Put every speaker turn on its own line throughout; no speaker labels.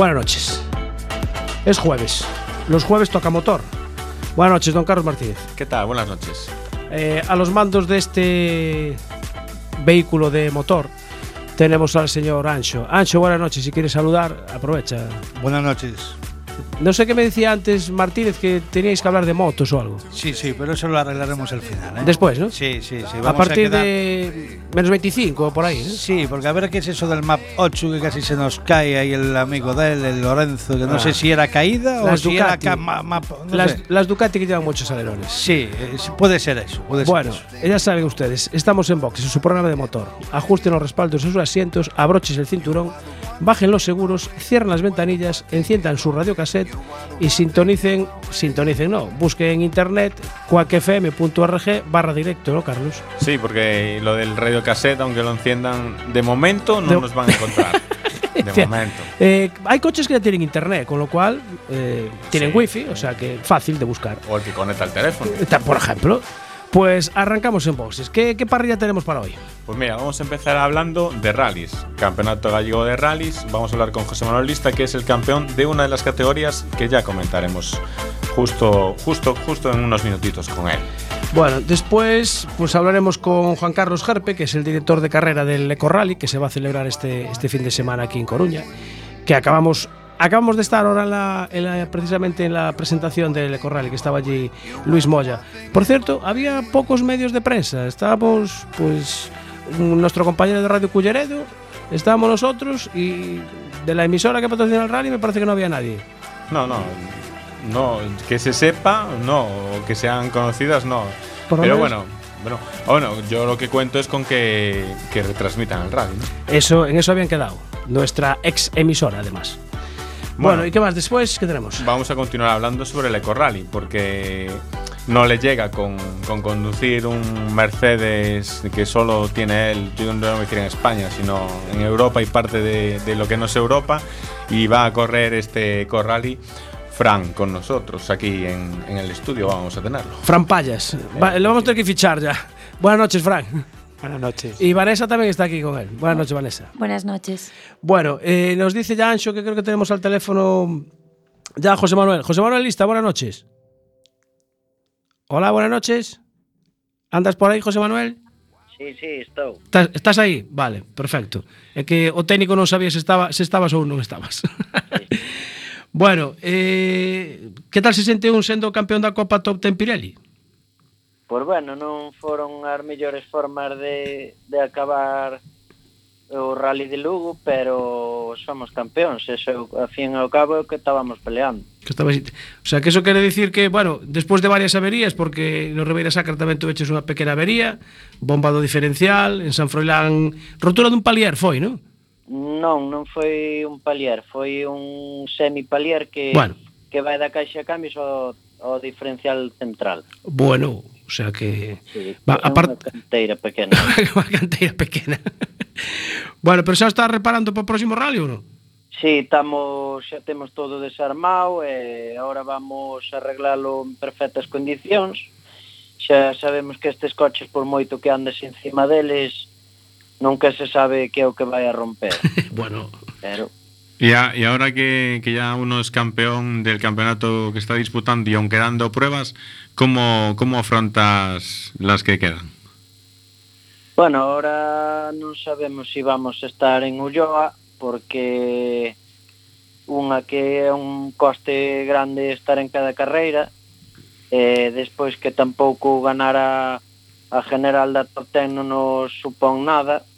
Buenas noches. Es jueves. Los jueves toca motor. Buenas noches, don Carlos Martínez.
¿Qué tal? Buenas noches.
Eh, a los mandos de este vehículo de motor tenemos al señor Ancho. Ancho, buenas noches. Si quieres saludar, aprovecha.
Buenas noches.
No sé qué me decía antes Martínez que teníais que hablar de motos o algo.
Sí, sí, pero eso lo arreglaremos al final. ¿eh?
Después, ¿no?
Sí, sí, sí.
a partir de menos 25 o por ahí. ¿eh?
Sí, porque a ver qué es eso del MAP 8 que casi se nos cae ahí el amigo de él, el Lorenzo, que no
Ah.
sé si era caída
Las
o si
Ducati.
era ca- ma- map, no
las,
sé.
las Ducati que llevan muchos alerones.
Sí, puede ser eso. Puede ser
Bueno,
eso.
ya saben ustedes, estamos en Box, en su programa de motor. Ajusten los respaldos de sus asientos, abrochen el cinturón, bajen los seguros, cierren las ventanillas, enciendan su radiocassette y sintonicen, sintonicen no, busquen en internet cuacfm.org barra directo, ¿no, Carlos?
Sí, porque lo del radio cassette, aunque lo enciendan, de momento no
De-
nos van a encontrar. de momento.
Eh, hay coches que ya tienen internet, con lo cual eh, tienen
Sí.
wifi, o sea que fácil de buscar.
O el que conecta el teléfono.
Ta- Por ejemplo, pues arrancamos en boxes. ¿Qué, qué parrilla tenemos para hoy?
Pues mira, vamos a empezar hablando de rallies. Campeonato Gallego de Rallies. Vamos a hablar con José Manuel Lista, que es el campeón de una de las categorías que ya comentaremos justo, justo, justo en unos minutitos con él.
Bueno, después pues hablaremos con Juan Carlos Gerpe, que es el director de carrera del Eco Rally, que se va a celebrar este, este fin de semana aquí en Coruña, que acabamos acabamos de estar ahora en la- en la- precisamente en la presentación del Eco Rally, que estaba allí Luis Moya. Por cierto, había pocos medios de prensa, estábamos pues nuestro compañero de Radio Culleredo, estábamos nosotros y de la emisora que patrocina el rally me parece que no había nadie.
No, no. No, que se sepa, no. Que sean conocidas, no. Pero
menos-
bueno, bueno, bueno, yo lo que cuento es con que, que retransmitan el rally. ¿no?
Eso, en eso habían quedado. Nuestra ex emisora, además. Bueno,
Bueno.
¿y qué más después? ¿Qué tenemos?
Vamos a continuar hablando sobre el Eco Rally, porque no le llega con, con conducir un Mercedes que solo tiene él, yo no me quiero en España, sino en Europa y parte de, de lo que no es Europa, y va a correr este Eco Rally. Fran con nosotros aquí en, en el estudio vamos a tenerlo.
Fran Payas. Va, lo vamos a tener que fichar ya. Buenas noches, Fran.
Buenas noches.
Y Vanessa también está aquí con él. Buenas noches, Vanessa.
Buenas noches.
Bueno, eh, nos dice ya Ancho que creo que tenemos al teléfono ya José Manuel. José Manuel Lista, buenas noches. Hola, buenas noches. ¿Andas por aí, José Manuel?
Sí, sí, estou.
Estás, estás aí? Vale, perfecto. É que o técnico non sabía se estaba se estabas ou non estabas. bueno, eh, que tal se sente un sendo campeón da Copa Top Ten Pirelli?
pois bueno, non foron as mellores formas de, de acabar o Rally de Lugo, pero somos campeóns, eso a fin ao cabo que estábamos peleando.
Que estabas... O sea, que eso quere dicir que, bueno, despois de varias averías, porque no Ribeira Sacra tamén tuveches unha pequena avería, bomba do diferencial, en San Froilán, rotura dun palier foi, non?
Non, non foi un palier, foi un semipalier que
bueno.
que vai da caixa cambios ao, ao diferencial central.
Bueno, O sea que...
Sí,
va, apart...
Unha canteira pequena.
unha canteira pequena. bueno, pero xa está reparando para o próximo rally ou non?
Sí, estamos, xa temos todo desarmado e agora vamos a arreglalo en perfectas condicións. Xa sabemos que estes coches, por moito que andes encima deles, nunca se sabe que é o que vai a romper.
bueno...
Pero
Y, a, y ahora que, que, ya uno es campeón del campeonato que está disputando y aún quedando pruebas, ¿cómo, cómo afrontas las que quedan?
Bueno, ahora non sabemos se si vamos a estar en Ulloa porque unha que é un coste grande estar en cada carreira e despois que tampouco ganar a, a general da top 10 non nos supón nada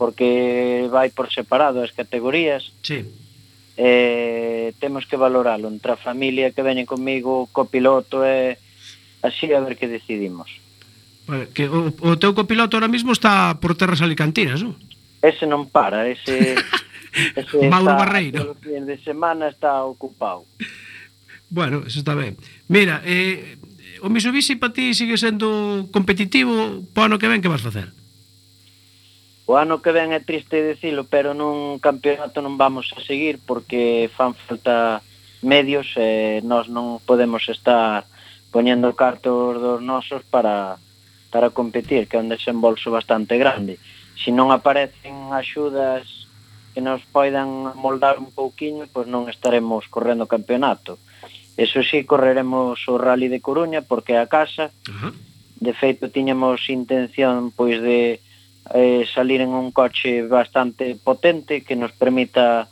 porque vai por separado as categorías.
Sí
eh, temos que valoralo entre a familia que veñen comigo, copiloto e eh, así a ver que decidimos.
Vale, que o, o teu copiloto ahora mismo está por terras alicantinas, non?
Ese non para, ese, ese
Mauro
está,
Barreiro.
Os de semana está ocupado.
Bueno, eso está ben. Mira, eh, o Mitsubishi para ti sigue sendo competitivo, para ano que ven que vas facer?
O ano que ven é triste dicilo, pero nun campeonato non vamos a seguir porque fan falta medios e nós non podemos estar poñendo cartos dos nosos para para competir, que é un desembolso bastante grande. Se non aparecen axudas que nos poidan moldar un pouquiño, pois non estaremos correndo o campeonato. Eso sí, correremos o Rally de Coruña porque é a casa.
Uh -huh.
De feito, tiñamos intención pois de eh, salir en un coche bastante potente que nos permita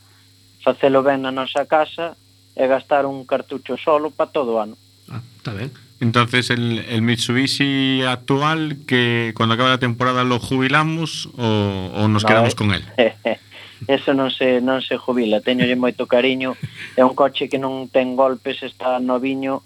facelo ben na nosa casa e gastar un cartucho solo para todo o ano.
Ah, está ben.
Entonces el, el Mitsubishi actual que cuando acabe la temporada lo jubilamos o, o nos no, quedamos eh. con él.
Eso non se non se jubila, teñolle moito cariño. É un coche que non ten golpes, está noviño.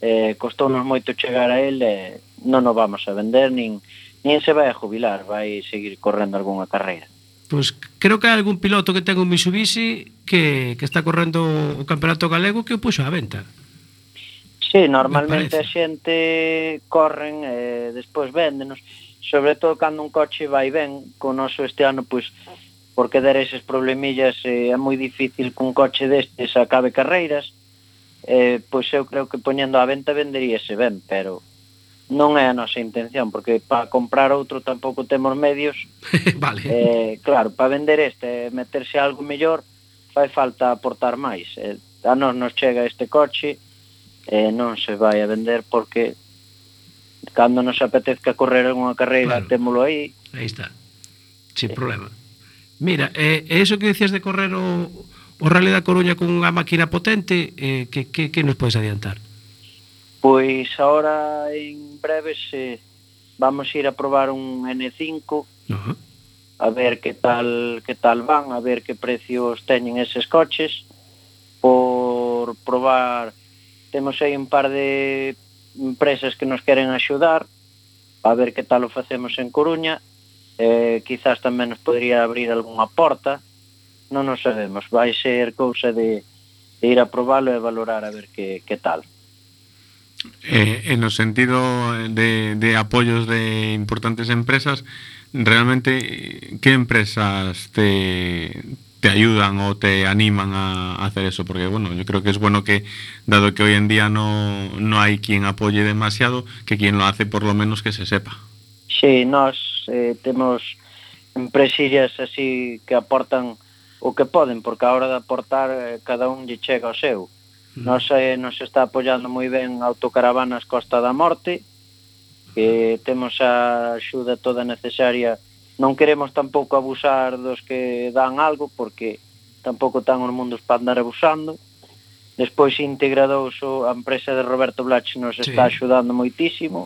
Eh, costounos moito chegar a ele, eh, non o vamos a vender nin nin se vai a jubilar, vai seguir correndo algunha carreira.
Pois pues creo que hai algún piloto que ten un Mitsubishi que, que está correndo o campeonato galego que o puxo á venta.
Sí, normalmente a xente corren e eh, despois véndenos, sobre todo cando un coche vai ben, con oso este ano pois porque dar eses problemillas eh, é moi difícil cun coche destes acabe carreiras. Eh, pois eu creo que poñendo a venta venderíase ben, pero non é a nosa intención, porque para comprar outro tampouco temos medios.
vale.
Eh, claro, para vender este e meterse algo mellor, fai falta aportar máis. Eh, a nos nos chega este coche eh, non se vai a vender porque cando nos apetezca correr unha carreira, claro. témolo aí.
Aí está. Sin sí. problema. Mira, eh, eso que decías de correr o, o Rally da Coruña con unha máquina potente, eh, que, que, que nos podes adiantar?
Pois agora en breve se vamos a ir a probar un N5 uh -huh. a ver que tal que tal van, a ver que precios teñen eses coches. Por probar temos aí un par de empresas que nos queren axudar a ver que tal o facemos en Coruña eh, quizás tamén nos podría abrir algunha porta. Non o sabemos vai ser cousa de, de ir a probalo e valorar a ver que, que tal.
Eh, en o sentido de, de apoyos de importantes empresas, realmente que empresas te, te ayudan o te animan a hacer eso, porque bueno, yo creo que es bueno que, dado que hoy en día no, no hay quien apoye demasiado, que quien lo hace por lo menos que se sepa.
Sí, nós eh, temos empresillas así que aportan o que poden, porque a hora de aportar eh, cada un lle chega o seu. Nos, eh, nos está apoyando moi ben Autocaravanas Costa da Morte, que temos a axuda toda necesaria. Non queremos tampouco abusar dos que dan algo, porque tampouco tan os mundos para andar abusando. Despois integrados a empresa de Roberto Blach nos sí. está axudando moitísimo.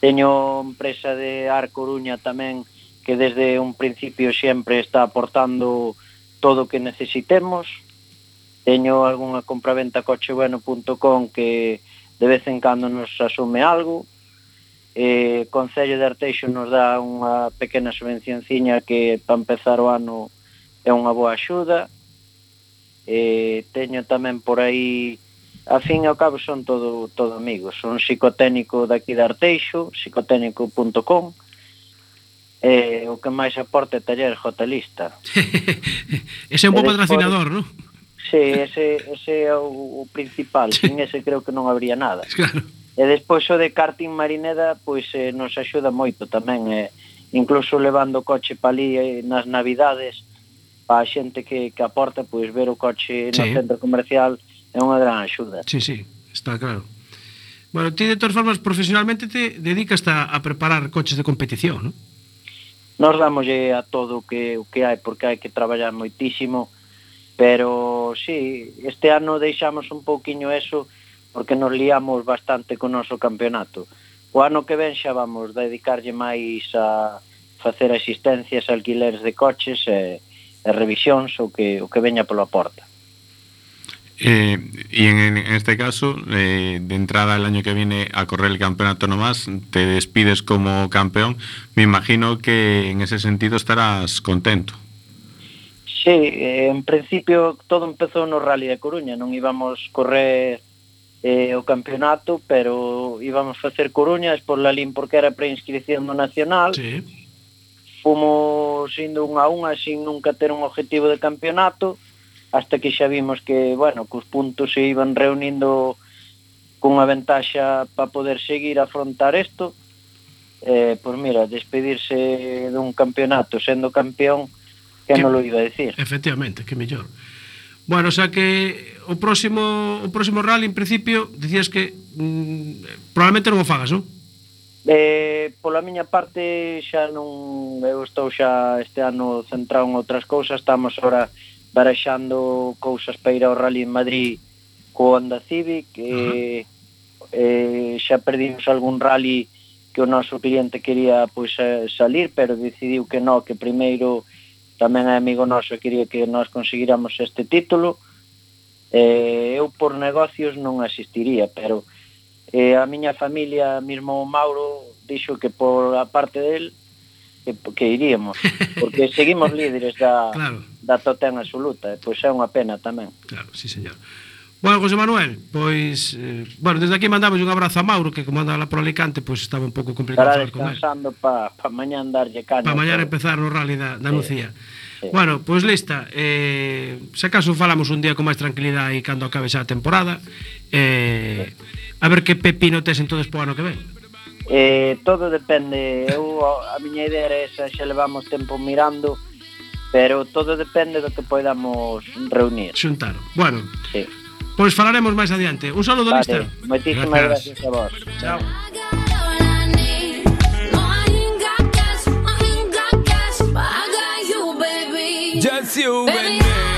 Teño empresa de Ar Coruña tamén que desde un principio sempre está aportando todo o que necesitemos teño algunha compraventa cochebueno.com que de vez en cando nos asume algo. Eh, Concello de Arteixo nos dá unha pequena subvencionciña que para empezar o ano é unha boa axuda. Eh, teño tamén por aí a fin e ao cabo son todo, todo amigos. Son psicotécnico daqui de Arteixo psicotécnico.com eh, o que máis aporte taller jotelista
Ese é un bo patrocinador, non?
Sí, ese, ese é o, o principal, sí. sin ese creo que non habría nada.
Claro.
E despois o de karting Marineda pois eh, nos axuda moito tamén, eh, incluso levando o coche palí eh, nas navidades pa a xente que, que aporta pois ver o coche sí. no centro comercial é unha gran axuda.
Sí, sí, está claro. Bueno, ti de todas formas profesionalmente te dedicas a, a preparar coches de competición, non?
Nos damos a todo o que o que hai porque hai que traballar moitísimo pero sí, este ano deixamos un pouquiño eso porque nos liamos bastante con o noso campeonato. O ano que ven xa vamos dedicarlle máis a facer asistencias, alquileres de coches e, e revisións o que, o que veña pola porta.
Eh, y en, en este caso, eh, de entrada el año que viene a correr el campeonato nomás, te despides como campeón. Me imagino que en ese sentido estarás contento.
Sí, eh, en principio todo empezou no Rally de Coruña, non íbamos correr eh, o campeonato, pero íbamos facer Coruña, la LIN porque era preinscripción do Nacional.
Sí.
Fomos indo un a unha sin nunca ter un objetivo de campeonato, hasta que xa vimos que, bueno, que os puntos se iban reunindo cunha ventaxa para poder seguir afrontar isto. Eh, pois mira, despedirse dun campeonato sendo campeón, que,
que
non lo iba a decir.
Efectivamente, que mellor. Bueno, xa que o próximo o próximo rally en principio dicías que mm, probablemente non o fagas, non?
Eh, pola miña parte xa non eu estou xa este ano centrado en outras cousas, estamos agora baraxando cousas para ir ao rally en Madrid co Honda Civic, uh -huh. eh, eh xa perdimos algún rally que o noso cliente quería pois eh, salir, pero decidiu que non, que primeiro tamén é amigo noso quería que nós conseguiramos este título eh, eu por negocios non asistiría pero eh, a miña familia mismo o Mauro dixo que por a parte del que, que iríamos porque seguimos líderes da,
claro.
da Totem absoluta e pois é unha pena tamén
claro, sí señor Bueno, José Manuel, pois eh, bueno, desde aquí mandamos un abrazo a Mauro que como anda lá por Alicante, pois estaba un pouco complicado
Estará descansando para pa mañá andarlle caña.
Para mañá
pero...
empezar o rally da, da sí. Lucía.
Sí.
Bueno, pois lista, eh, se acaso falamos un día con máis tranquilidade e cando acabe xa a temporada. Eh, a ver que pepino tes entonces po ano que ven.
Eh, todo depende. Eu a miña idea era esa, xa levamos tempo mirando, pero todo depende do que podamos reunir.
Xuntar. Bueno.
Sí.
Pois falaremos máis adiante. Un saludo.
Vale, moitísimas gracias a vos.
Chao.
I got all I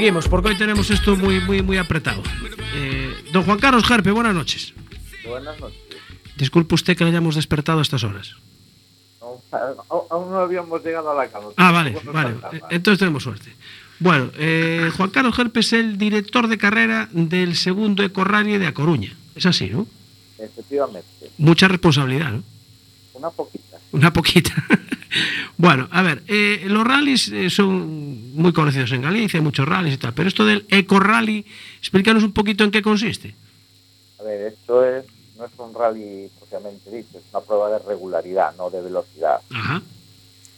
Seguimos, porque hoy tenemos esto muy, muy, muy apretado. Eh, don Juan Carlos Gerpe, buenas noches.
Buenas noches.
Disculpe usted que le hayamos despertado a estas horas.
No, aún no habíamos llegado a la cama.
Ah, vale, vale. Entonces tenemos suerte. Bueno, eh, Juan Carlos Gerpe es el director de carrera del segundo Ecorrally de A Coruña. Es así, ¿no?
Efectivamente,
Mucha responsabilidad, ¿no?
una poquita.
Una poquita. bueno, a ver, eh, los rallies eh, son muy conocidos en Galicia, hay muchos rallies y tal, pero esto del Ecorrally, explícanos un poquito en qué consiste.
A ver, esto es, no es un rally propiamente dicho, es una prueba de regularidad, no de velocidad.
Ajá.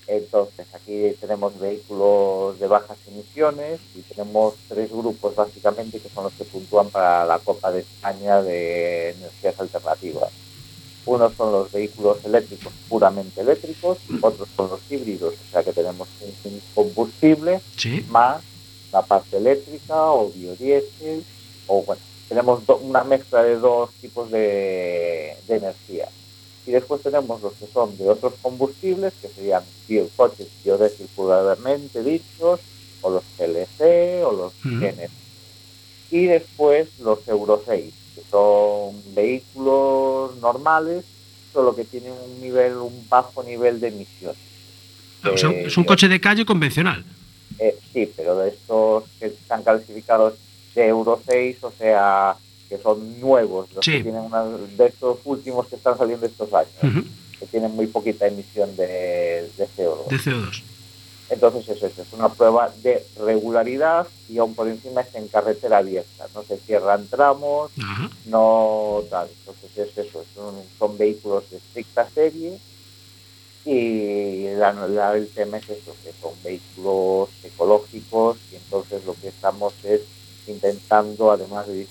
Entonces, aquí tenemos vehículos de bajas emisiones y tenemos tres grupos básicamente que son los que puntúan para la Copa de España de energías alternativas. Unos son los vehículos eléctricos puramente eléctricos, otros son los híbridos, o sea que tenemos un, combustible
Sí.
más la parte eléctrica o biodiesel o bueno, tenemos do- una mezcla de dos tipos de, de energía. Y después tenemos los que son de otros combustibles, que serían bio- coches biodiesel puramente dichos, o los GLC o los. GNS. Y después los Euro 6, que son vehículos normales, solo que tienen un nivel, un bajo nivel de emisión.
Ah, o sea,
Eh,
es un coche de calle convencional.
eh, sí, pero de estos que están clasificados de Euro 6, o sea, que son nuevos, los
Sí.
que tienen una, de estos últimos que están saliendo estos años, que tienen muy poquita emisión de, de CO2.
De CO2.
Entonces es eso, es una prueba de regularidad y aún por encima es en carretera abierta, no se cierran tramos, no tal. Entonces es eso, son, son vehículos de estricta serie y la- la- el tema es eso, que son vehículos ecológicos y entonces lo que estamos es intentando, además de,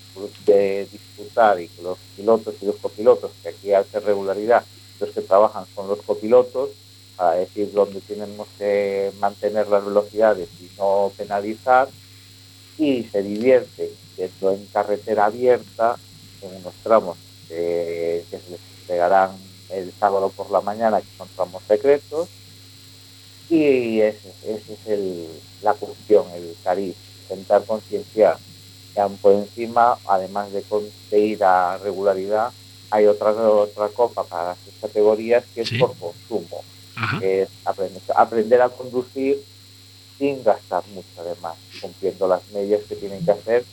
de disfrutar y que los pilotos y los copilotos, que aquí ser regularidad, los que trabajan son los copilotos, para decir dónde tenemos que mantener las velocidades y no penalizar, y se divierte yendo en carretera abierta en unos tramos que, que se les entregarán el sábado por la mañana, que son tramos secretos, y ese, ese es el, la cuestión, el cariz, intentar concienciar que aún por encima, además de, con- de ir a regularidad, hay otra, otra copa para las tres categorías que es
Sí.
por consumo es aprender, aprender a conducir sin gastar mucho además, cumpliendo las medias que tienen que hacer.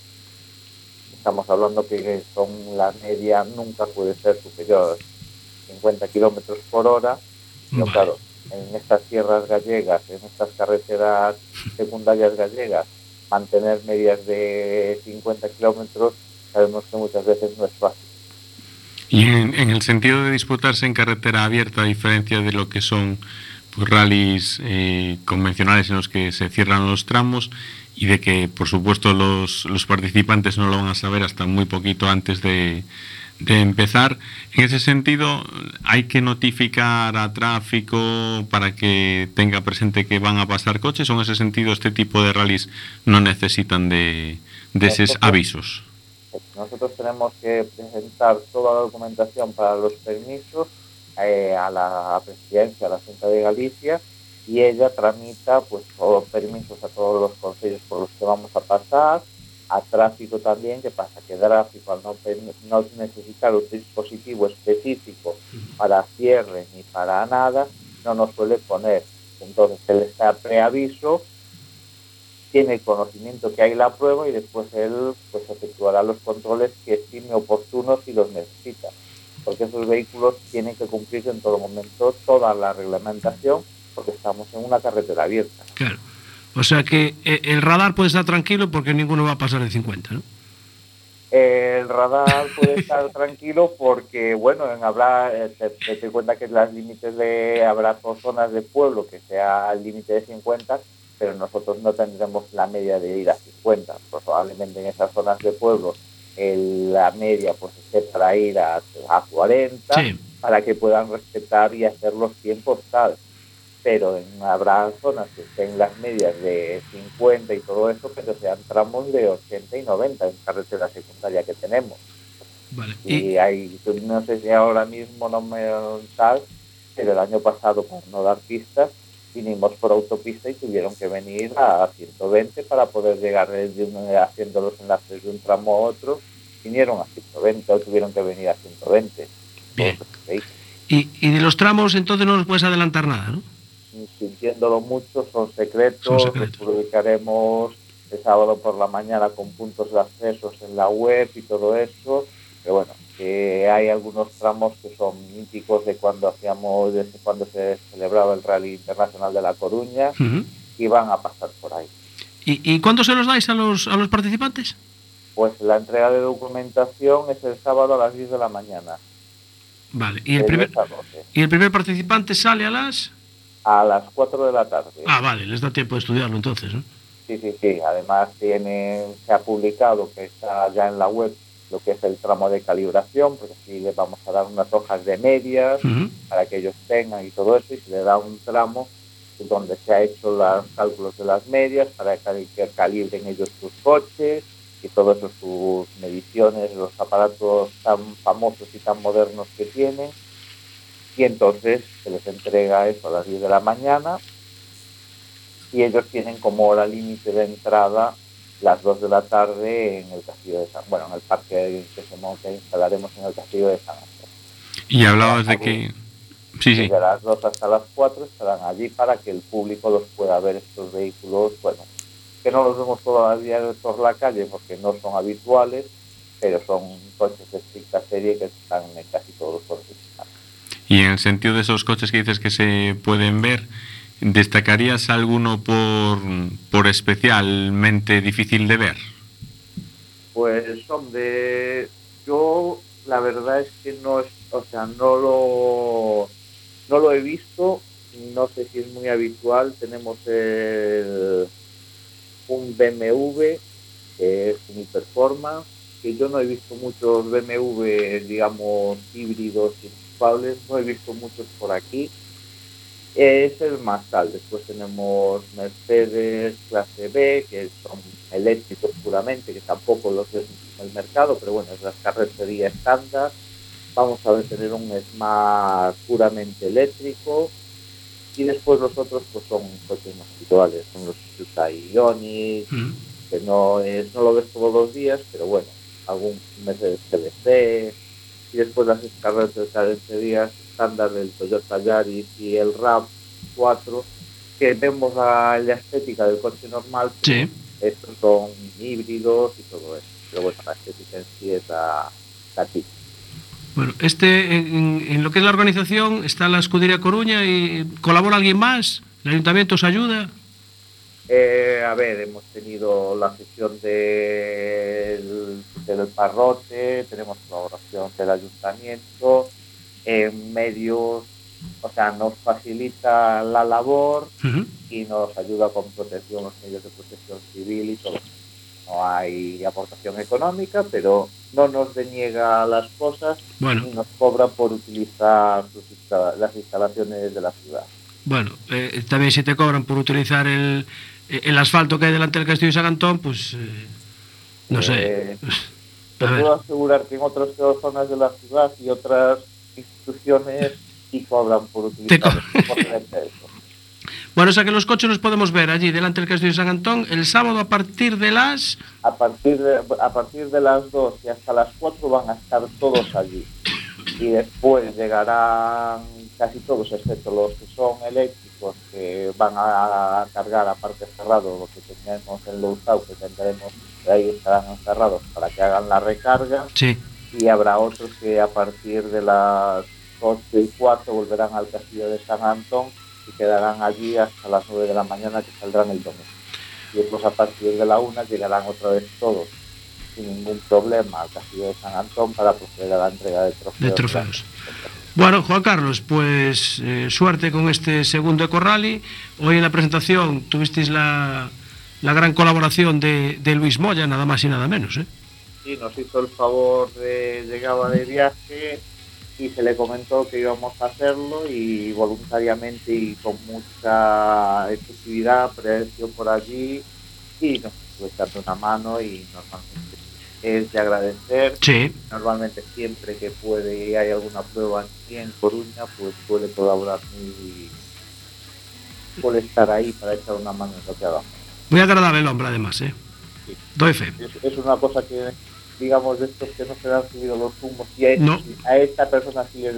Estamos hablando que son la media nunca puede ser superior a 50 kilómetros por hora, pero
Vale.
claro, en estas tierras gallegas, en estas carreteras secundarias gallegas, mantener medias de 50 kilómetros sabemos que muchas veces no es fácil.
Y en, en el sentido de disputarse en carretera abierta, a diferencia de lo que son pues, rallies eh, convencionales en los que se cierran los tramos y de que, por supuesto, los, los participantes no lo van a saber hasta muy poquito antes de, de empezar. En ese sentido, hay que notificar a tráfico para que tenga presente que van a pasar coches o en ese sentido este tipo de rallies no necesitan de, de esos avisos.
Nosotros tenemos que presentar toda la documentación para los permisos eh, a la presidencia, a la Junta de Galicia, y ella tramita pues todos los permisos a todos los consejos por los que vamos a pasar, a tráfico también, que pasa que tráfico al no, no necesitar un dispositivo específico para cierre ni para nada, no nos suele poner. Entonces él está preaviso tiene el conocimiento que hay la prueba y después él pues efectuará los controles que estime oportunos si los necesita. Porque esos vehículos tienen que cumplir en todo momento toda la reglamentación porque estamos en una carretera abierta.
Claro. O sea que eh, el radar puede estar tranquilo porque ninguno va a pasar de 50, ¿no?
El radar puede estar tranquilo porque, bueno, en habrá, eh, te, te te cuenta que las límites de, habrá por zonas de pueblo que sea el límite de 50, pero nosotros no tendremos la media de ir a 50. Probablemente en esas zonas de pueblo el- la media pues esté para ir a, a 40
Sí.
para que puedan respetar y hacer los tiempos tal. Pero en, habrá zonas que estén las medias de 50 y todo eso, pero sean tramos de 80 y 90 en carretera secundaria que tenemos.
Vale.
Y, hay, no sé si ahora mismo no me tal, pero el año pasado, por no dar pistas, vinimos por autopista y tuvieron que venir a 120 para poder llegar de un- haciendo los enlaces de un tramo a otro. Vinieron a 120 o tuvieron que venir a 120.
Bien. Y, y de los tramos entonces no nos puedes adelantar nada, ¿no?
sintiéndolo mucho, son secretos,
Son secretos.
los publicaremos el sábado por la mañana con puntos de accesos en la web y todo eso, pero bueno, que hay algunos tramos que son míticos de cuando hacíamos, desde cuando se celebraba el Rally Internacional de La Coruña, y van a pasar por ahí.
¿Y, y cuándo se los dais a los, a los participantes?
Pues la entrega de documentación es el sábado a las 10 de la mañana.
Vale. ¿Y el, primer,
10 a 12,
¿Y el primer participante sale a las...?
a las 4 de la tarde.
Ah, vale, les da tiempo de estudiarlo entonces, ¿no?
Sí, sí, sí. Además tiene, se ha publicado que está ya en la web lo que es el tramo de calibración, porque así les vamos a dar unas hojas de medias para que ellos tengan y todo eso, y se le da un tramo donde se ha hecho los cálculos de las medias para que calibren ellos sus coches y todo eso, sus mediciones, los aparatos tan famosos y tan modernos que tienen. Y entonces se les entrega eso a las 10 de la mañana y ellos tienen como hora límite de entrada las 2 de la tarde en el castillo de San bueno en el parque que se monte instalaremos en el castillo de San Ángel.
Y hablabas de que... Sí, sí.
Desde las 2 hasta las 4 estarán allí para que el público los pueda ver estos vehículos, bueno, que no los vemos todavía por la calle porque no son habituales, pero son coches de estricta serie que están en casi todos los coches.
Y en el sentido de esos coches que dices que se pueden ver, ¿destacarías alguno por, por especialmente difícil de ver?
Pues hombre, yo la verdad es que no es, o sea, no lo no lo he visto, no sé si es muy habitual, tenemos el, un BMW que es un performance, que yo no he visto muchos BMW, digamos, híbridos y no he visto muchos por aquí. Es el más tal. Después tenemos Mercedes clase B, que son eléctricos puramente, que tampoco los ves en el mercado, pero bueno, es la carrocería estándar. Vamos a ver tener un Smart puramente eléctrico. Y después los otros pues son coches más habituales, son los Hyundai Ioniq,
Ujú.
que no es no lo ves todos los días, pero bueno, algún Mercedes CBC y después las carreras de carrocerías estándar del Toyota Yaris y el RAV 4 que vemos la, la estética del coche normal,
Sí.
estos son híbridos y todo eso. Pero bueno, la estética en sí es la, la típica.
Bueno, este, en, en lo que es la organización está la Escudería Coruña y colabora alguien más. ¿El ayuntamiento os ayuda?
Eh, a ver, hemos tenido la sesión del, del parrote, tenemos colaboración del ayuntamiento, en medios, o sea, nos facilita la labor y nos ayuda con protección, los medios de protección civil y todo. No hay aportación económica, pero no nos deniega las cosas
Bueno,
y nos cobra por utilizar sus las instalaciones de la ciudad.
bueno, eh, también si te cobran por utilizar el, el asfalto que hay delante del Castillo de San Antón, pues eh, no sé.
Te puedo asegurar que en otras zonas de la ciudad y otras instituciones sí cobran por utilizar
co-
por tener eso.
Bueno, o sea que los coches los podemos ver allí delante del Castillo de San Antón el sábado a partir de las...
A partir de, a partir de las 2 y hasta las 4 van a estar todos allí. Y después llegarán casi todos, excepto los que son eléctricos, que van a cargar a parque cerrado, lo que tenemos en Lousao, que tendremos, ahí estarán encerrados para que hagan la recarga.
Sí.
y habrá otros que a partir de las 8 y 4 volverán al castillo de San Antón y quedarán allí hasta las 9 de la mañana que saldrán el domingo. Y después a partir de la 1 llegarán otra vez todos sin ningún problema al castillo de San Antón para proceder a la entrega de trofeos.
De trofeos. Bueno, Juan Carlos, pues eh, suerte con este segundo Eco Rally. Hoy en la presentación tuvisteis la, la gran colaboración de, de Luis Moya, nada más y nada menos. ¿eh?
Sí, nos hizo el favor de llegaba de viaje y se le comentó que íbamos a hacerlo y voluntariamente y con mucha efectividad apareció por allí y nos estuvo echando una mano y normalmente es de agradecer.
Sí.
Normalmente siempre que puede y hay alguna prueba aquí en Coruña, pues puede colaborar muy puede estar ahí para echar una mano en lo que hagamos.
Muy agradable el hombre, además. ¿eh?
Sí.
Doy fe.
es, es una cosa que digamos de estos que no se le han subido los humos y a,
No.
a esta persona sí, le,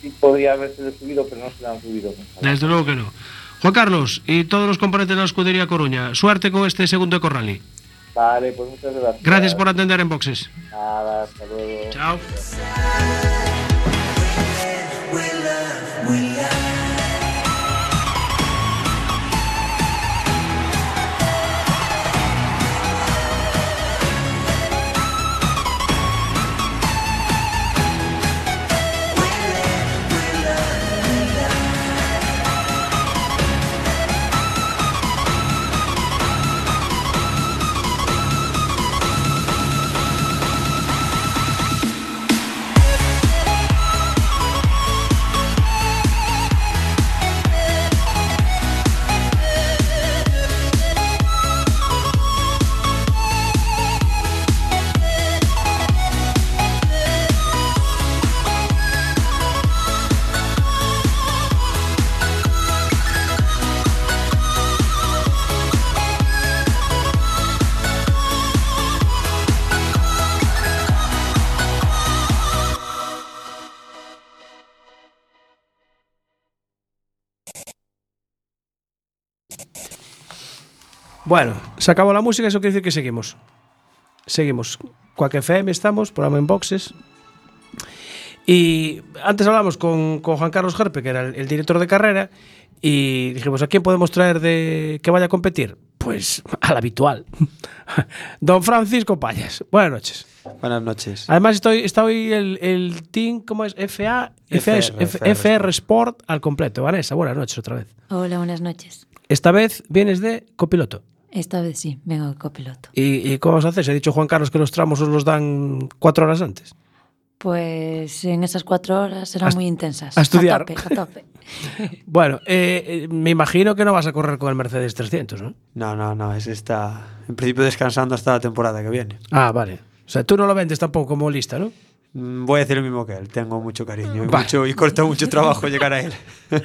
sí podría haberse subido pero no se le han subido nunca
Desde luego que no. Juan Carlos y todos los componentes de la escudería Coruña, suerte con este segundo Eco Rally.
Vale pues muchas gracias
Gracias por atender en boxes.
nada hasta luego
Chao. Bueno, se acabó la música, eso quiere decir que seguimos. Seguimos. Cuac FM estamos, programa en boxes. Y antes hablamos con, con Juan Carlos Gerpe, que era el, el director de carrera, y dijimos, ¿a quién podemos traer de que vaya a competir? Pues al habitual. Don Francisco Payas. Buenas noches.
Buenas noches.
Además, estoy, está hoy el, el team, ¿cómo es? FA, FA,
FR,
FR, FR Sport al completo. Vanessa, buenas noches otra vez.
Hola, buenas noches.
Esta vez vienes de copiloto.
Esta vez sí, vengo de copiloto.
¿Y, y cómo vamos a hacer? Se ha dicho Juan Carlos que los tramos os los dan cuatro horas antes.
Pues en esas cuatro horas serán
A-
muy intensas.
a estudiar.
A tope, a tope.
Bueno, eh, eh, me imagino que no vas a correr con el Mercedes 300, ¿no?
No, no, no, ese está en principio descansando hasta la temporada que viene.
Ah, vale. O sea, tú no lo vendes tampoco como lista, ¿no?
Mm, Voy a decir lo mismo que él, tengo mucho cariño y,
Vale.
mucho, y cuesta mucho trabajo llegar a él.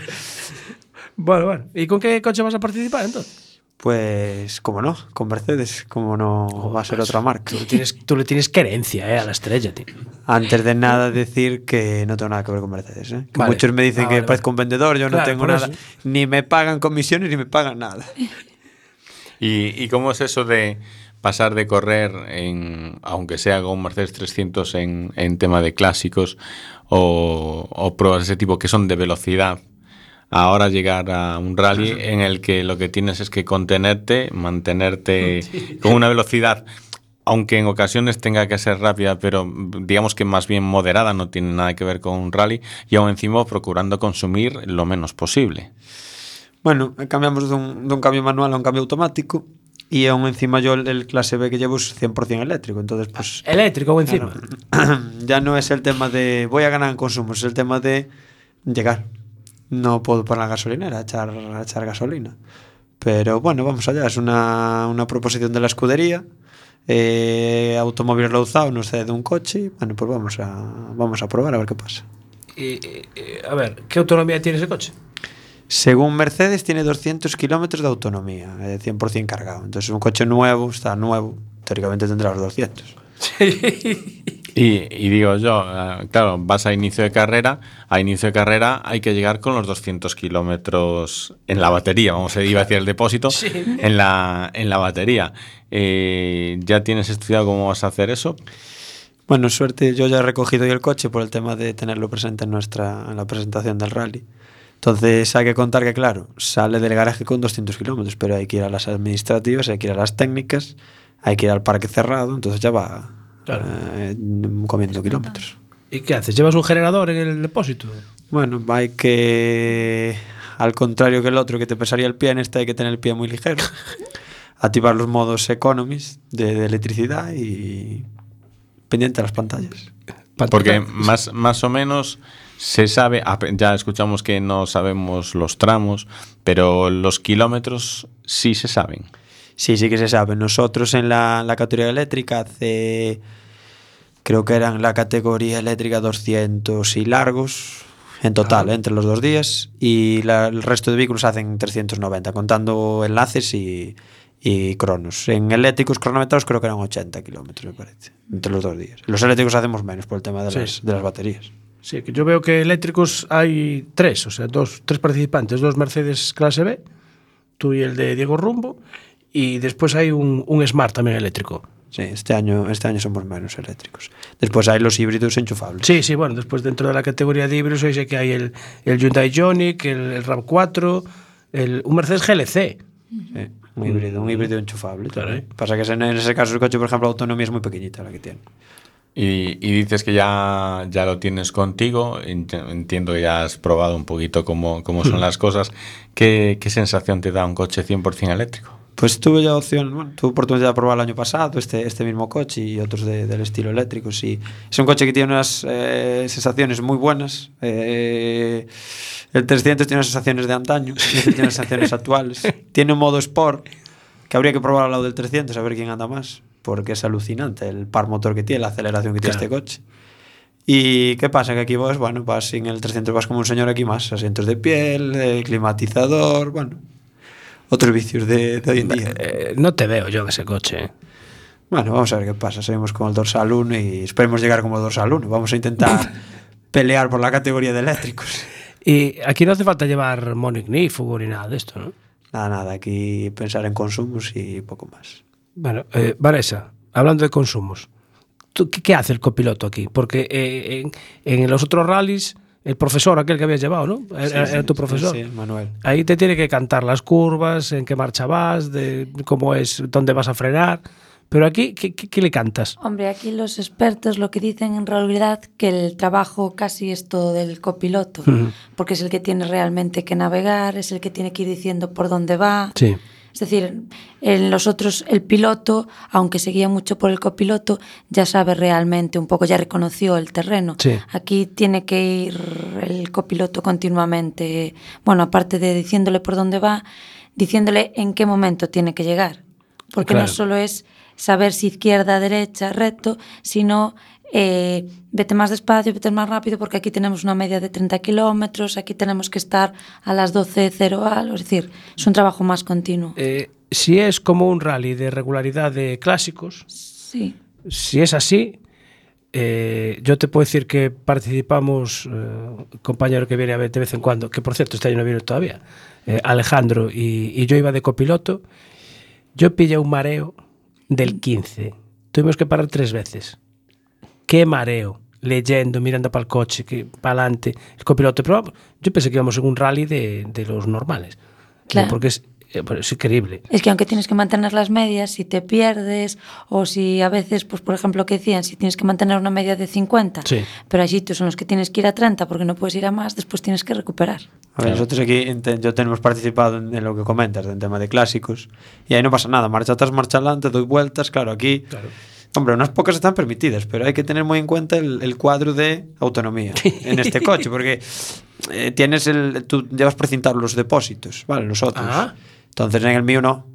Bueno, bueno. ¿Y con qué coche vas a participar entonces?
Pues, como no, con Mercedes, como no va a ser otra marca.
Tú le tienes, tú le tienes querencia eh, a la estrella, tío.
Antes de nada decir que no tengo nada que ver con Mercedes. ¿eh? Que
Vale.
Muchos me dicen
Ah,
que
vale,
parezco un vendedor, yo no tengo nada.
eso.
Ni me pagan comisiones ni me pagan nada.
¿Y, y cómo es eso de pasar de correr, en, aunque sea con Mercedes 300 en, en tema de clásicos o, o pruebas de ese tipo que son de velocidad, ahora llegar a un rally en el que lo que tienes es que contenerte, mantenerte con una velocidad, aunque en ocasiones tenga que ser rápida, pero digamos que más bien moderada, no tiene nada que ver con un rally, y aún encima procurando consumir lo menos posible.
Bueno, cambiamos de un, de un cambio manual a un cambio automático y aún encima yo el, el clase B que llevo es 100% eléctrico, entonces pues
Eléctrico o encima.
ya no es el tema de voy a ganar en consumo, es el tema de llegar. No puedo poner la gasolinera, a echar, a echar gasolina. Pero bueno, vamos allá, es una, una proposición de la escudería. Eh, Automóvil Rouzao nos cede un coche bueno, pues vamos a, vamos a probar a ver qué pasa.
Y, a ver, ¿qué autonomía tiene ese coche?
Según Mercedes, tiene 200 kilómetros de autonomía, eh, 100% cargado. Entonces, un coche nuevo, está nuevo, teóricamente tendrá los 200.
Y, y digo yo, eh, claro, vas a inicio de carrera, a inicio de carrera hay que llegar con los 200 kilómetros en la batería, vamos a ir hacia el depósito, en, la, en la batería. Eh, ¿Ya tienes estudiado cómo vas a hacer eso?
Bueno, suerte, yo ya he recogido hoy el coche por el tema de tenerlo presente en, nuestra, en la presentación del rally. Entonces hay que contar que, claro, sale del garaje con 200 kilómetros, pero hay que ir a las administrativas, hay que ir a las técnicas, hay que ir al parque cerrado, entonces ya va
Claro.
eh, comiendo kilómetros.
¿Y qué haces? ¿Llevas un generador en el depósito?
Bueno, hay que, al contrario que el otro, que te pesaría el pie, en este hay que tener el pie muy ligero. Activar los modos economies de, de electricidad y pendiente a las pantallas.
Porque más, más o menos se sabe, ya escuchamos que no sabemos los tramos, pero los kilómetros sí se saben.
Sí, sí que se sabe. Nosotros en la, la categoría eléctrica hace, creo que eran la categoría eléctrica 200 y largos en total,
Ah.
entre los dos días, y la- el resto de vehículos hacen 390, contando enlaces y, y cronos. En eléctricos cronometrados creo que eran 80 kilómetros, me parece, entre los dos días. Los eléctricos hacemos menos por el tema de,
Sí.
las, de las baterías.
Sí, que yo veo que eléctricos hay tres, o sea, dos, tres participantes, dos Mercedes clase B, tú y el de Diego Rumbo, y después hay un, un Smart también eléctrico.
Sí, este año, este año somos menos eléctricos. Después hay los híbridos enchufables.
Sí, sí, bueno, después dentro de la categoría de híbridos sé que hay el, el Hyundai Ioniq, el, el RAM4, el, un Mercedes GLC.
Sí, un híbrido, un híbrido enchufable.
Claro. ¿eh?
Pasa que en ese caso el coche, por ejemplo, la autonomía es muy pequeñita la que tiene.
Y, y dices que ya, ya lo tienes contigo, ent- entiendo que ya has probado un poquito cómo, cómo son las cosas. ¿Qué, ¿Qué sensación te da un coche 100% eléctrico?
Pues tuve ya opción, bueno, tuve oportunidad de probar el año pasado este, este mismo coche y otros de- del estilo eléctrico. Sí. Es un coche que tiene unas eh, sensaciones muy buenas. Eh, el 300 tiene unas sensaciones de antaño, tiene unas sensaciones actuales. Tiene un modo Sport que habría que probar al lado del 300 a ver quién anda más, porque es alucinante el par motor que tiene, la aceleración que tiene
Claro.
este coche. ¿Y qué pasa? Que aquí vos, bueno, vas sin el 300, vas como un señor aquí más, asientos de piel, eh, climatizador, bueno, otros vicios de, de hoy en día.
Eh, no te veo yo en ese coche. ¿eh?
Bueno, vamos a ver qué pasa. Seguimos con el dorsal 1 y esperemos llegar como dorsal 1. Vamos a intentar pelear por la categoría de eléctricos.
Y aquí no hace falta llevar monoignífugo ni nada de esto, ¿no?
Nada, nada, aquí pensar en consumos y poco más.
Bueno, eh, Vanessa, hablando de consumos, ¿tú, qué, qué hace el copiloto aquí? Porque eh, en, en los otros rallies, el profesor, aquel que habías llevado, ¿no? Era, era tu profesor.
Sí, sí, Manuel.
Ahí te tiene que cantar las curvas, en qué marcha vas, de cómo es, dónde vas a frenar. Pero aquí, ¿qué, qué- qué le cantas?
Hombre, aquí los expertos lo que dicen en realidad que el trabajo casi es todo del copiloto, porque es el que tiene realmente que navegar, es el que tiene que ir diciendo por dónde va.
Sí.
Es decir, en los otros, el piloto, aunque se guía mucho por el copiloto, ya sabe realmente un poco, ya reconoció el terreno.
Sí.
Aquí tiene que ir el copiloto continuamente, bueno, aparte de diciéndole por dónde va, diciéndole en qué momento tiene que llegar. Porque
Claro.
no solo es saber si izquierda, derecha, recto, sino eh, vete más despacio, vete más rápido, porque aquí tenemos una media de 30 kilómetros, aquí tenemos que estar a las 12.0 algo, es decir, es un trabajo más continuo.
Eh, si es como un rally de regularidad de clásicos,
Sí.
si es así, eh, yo te puedo decir que participamos, eh, compañero que viene a ver de vez en cuando, que por cierto este año no viene todavía, eh, Alejandro, y, y yo iba de copiloto, yo pillé un mareo del 15. Tuvimos que parar tres veces. Qué mareo, leyendo, mirando para el coche, que para adelante, el copiloto. Pero yo pensé que íbamos en un rally de, de los normales.
Claro.
Porque es, eh, es increíble.
Es que aunque tienes que mantener las medias, si te pierdes o si a veces, pues por ejemplo, que decían, si tienes que mantener una media de 50,
Sí.
pero hay sitios en los que tienes que ir a 30 porque no puedes ir a más, después tienes que recuperar.
A ver, nosotros aquí yo tenemos participado en, en lo que comentas, en tema de clásicos, y ahí no pasa nada, marcha atrás, marcha adelante, doy vueltas, claro, aquí, hombre, unas pocas están permitidas, pero hay que tener muy en cuenta el, el cuadro de autonomía en este coche, porque eh, tienes el, tú llevas precintados los depósitos, ¿vale? Los otros.
Ah.
Entonces en el mío no.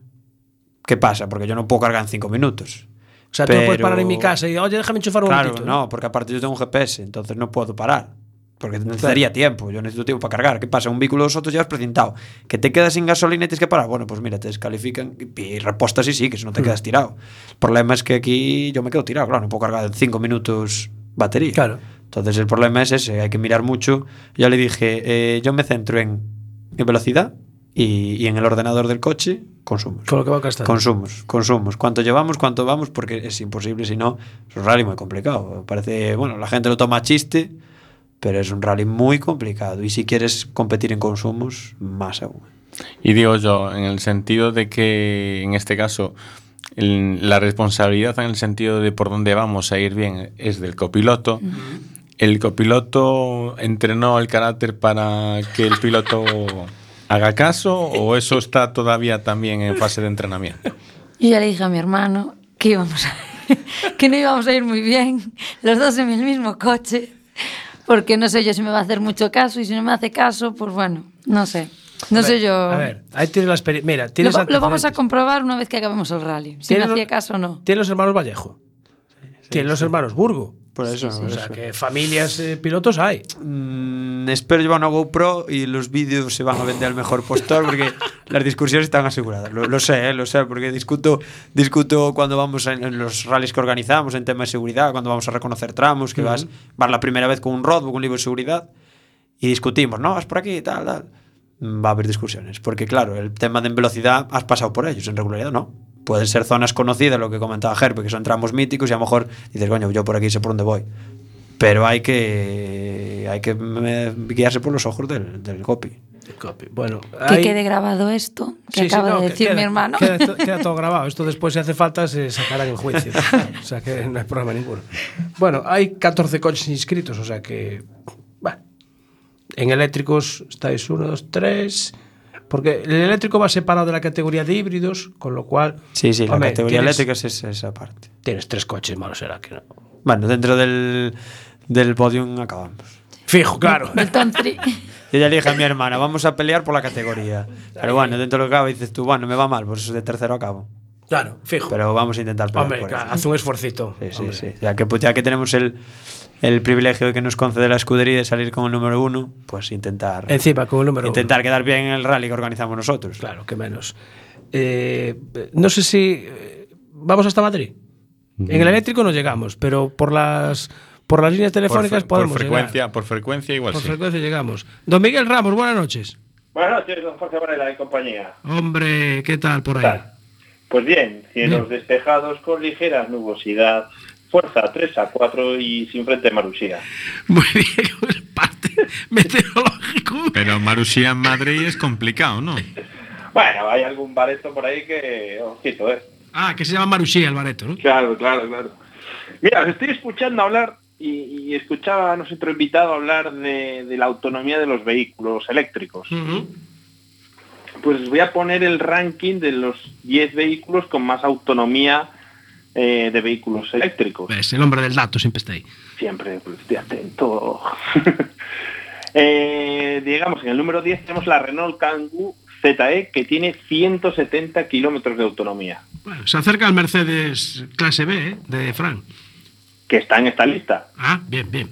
¿Qué pasa? Porque yo no puedo cargar en cinco minutos.
O sea, tú no puedes
Pero-
parar en mi casa y, oye, déjame enchufar un
Claro,
momentito.
no, porque aparte yo tengo un GPS, entonces no puedo parar. Porque necesitaría tiempo, yo necesito tiempo para cargar. ¿Qué pasa? Un vehículo de ya has precintado. Que te quedas sin gasolina y tienes que parar. Bueno, pues mira, te descalifican y, repostas y sí, que si no te quedas tirado. El problema es que aquí yo me quedo tirado, claro, no puedo cargar en cinco minutos batería.
Claro.
Entonces el problema es ese, hay que mirar mucho. Ya le dije, eh, yo me centro en, en velocidad y, y en el ordenador del coche, consumos.
Con lo que va gastando.
Consumos, consumos. ¿Cuánto llevamos? ¿Cuánto vamos? Porque es imposible, si no, es un rally muy complicado. Parece, bueno, la gente lo toma a chiste, pero es un rally muy complicado. Y si quieres competir en consumos, más aún.
Y digo yo, en el sentido de que en este caso el- la responsabilidad en el sentido de por dónde vamos a ir bien es del copiloto. El copiloto entrenó el carácter para que el piloto haga caso o eso está todavía también en fase de entrenamiento.
Yo ya le dije a mi hermano que íbamos a- que no íbamos a ir muy bien, los dos en el mismo coche, porque no sé yo si me va a hacer mucho caso y si no me hace caso, pues bueno, no sé. No sé yo.
A ver, ahí tienes la experiencia. Mira,
lo,
tienes
va- lo vamos a comprobar una vez que acabemos el rally. Si me hacía caso o no.
Tienes los hermanos Vallejo. Tienes los hermanos Burgo.
Por eso,
O sea, que familias eh, pilotos hay.
Mm, espero llevar una GoPro y los vídeos se van a vender al mejor postor porque las discusiones están aseguradas. Lo, lo sé, eh, lo sé, porque discuto, discuto cuando vamos en, en los rallies que organizamos en tema de seguridad, cuando vamos a reconocer tramos, que vas, vas la primera vez con un roadbook, un libro de seguridad, y discutimos, no, vas por aquí, tal, tal. Mm, Va a haber discusiones, porque claro, el tema de velocidad has pasado por ellos, en regularidad no. Pueden ser zonas conocidas, lo que comentaba Gerpe, que son tramos míticos, y a lo mejor dices, coño, yo por aquí sé por dónde voy. Pero hay que hay que guiarse por los ojos del, del copy.
Bueno,
Que
hay-
quede grabado esto que
Sí, sí,
acaba
no,
de
que
decir
queda-
mi hermano.
Queda, to- queda todo grabado. Esto después, si hace falta, se sacará en juicio. o sea que no hay problema ninguno. Bueno, hay 14 coches inscritos, o sea que. Bueno, en eléctricos estáis 1, 2, 3. Porque el eléctrico va separado de la categoría de híbridos, con lo cual.
Sí, sí, la
hombre,
categoría
tienes-
eléctrica es esa, parte.
Tienes tres coches, malo será que no.
Bueno, dentro del, del podium acabamos.
Fijo, claro.
Yo ya le dije a mi hermana, vamos a pelear por la categoría. Pero bueno, dentro de lo que acaba dices tú, bueno, me va mal, pues de tercero acabo.
Claro, fijo.
Pero vamos a intentar
Hombre,
por
claro, haz un esfuercito.
Sí, sí, sí. Ya que, pues, ya que tenemos el, el privilegio que nos concede la escudería de salir con el número uno, pues intentar,
Encima, con el número
intentar quedar bien en el rally que organizamos nosotros.
Claro, que menos. Eh, no sé si eh, vamos hasta Madrid. En el eléctrico no llegamos, pero por las por las líneas
Por,
telefónicas
por
podemos
frecuencia,
llegar.
por frecuencia igual
Por
sí.
frecuencia llegamos. Don Miguel Ramos, buenas noches.
Buenas noches, don Jorge Varela y compañía.
Hombre, ¿qué tal por ahí?
tal? Pues bien, cielos despejados con ligera nubosidad, fuerza 3 a 4 y sin frente Marusía.
Muy bien, pues, parte meteorológico.
Pero Marusía en Madrid es complicado, ¿no?
Bueno, hay algún bareto por ahí que, ojito, ¿eh?
Ah, que se llama Marusía el bareto, ¿no?
Claro, claro, claro. Mira, os estoy escuchando hablar y, y escuchaba a nuestro invitado hablar de, de la autonomía de los vehículos eléctricos. Pues voy a poner el ranking de los 10 vehículos con más autonomía eh, de vehículos eléctricos.
Ves, el hombre del dato siempre está ahí.
Siempre pues, estoy atento. Eh, digamos, en el número 10 tenemos la Renault Kangoo ZE que tiene 170 kilómetros de autonomía,
Bueno, se acerca al Mercedes clase B, ¿eh? De Fran.
que está en esta lista.
Ah, bien, bien.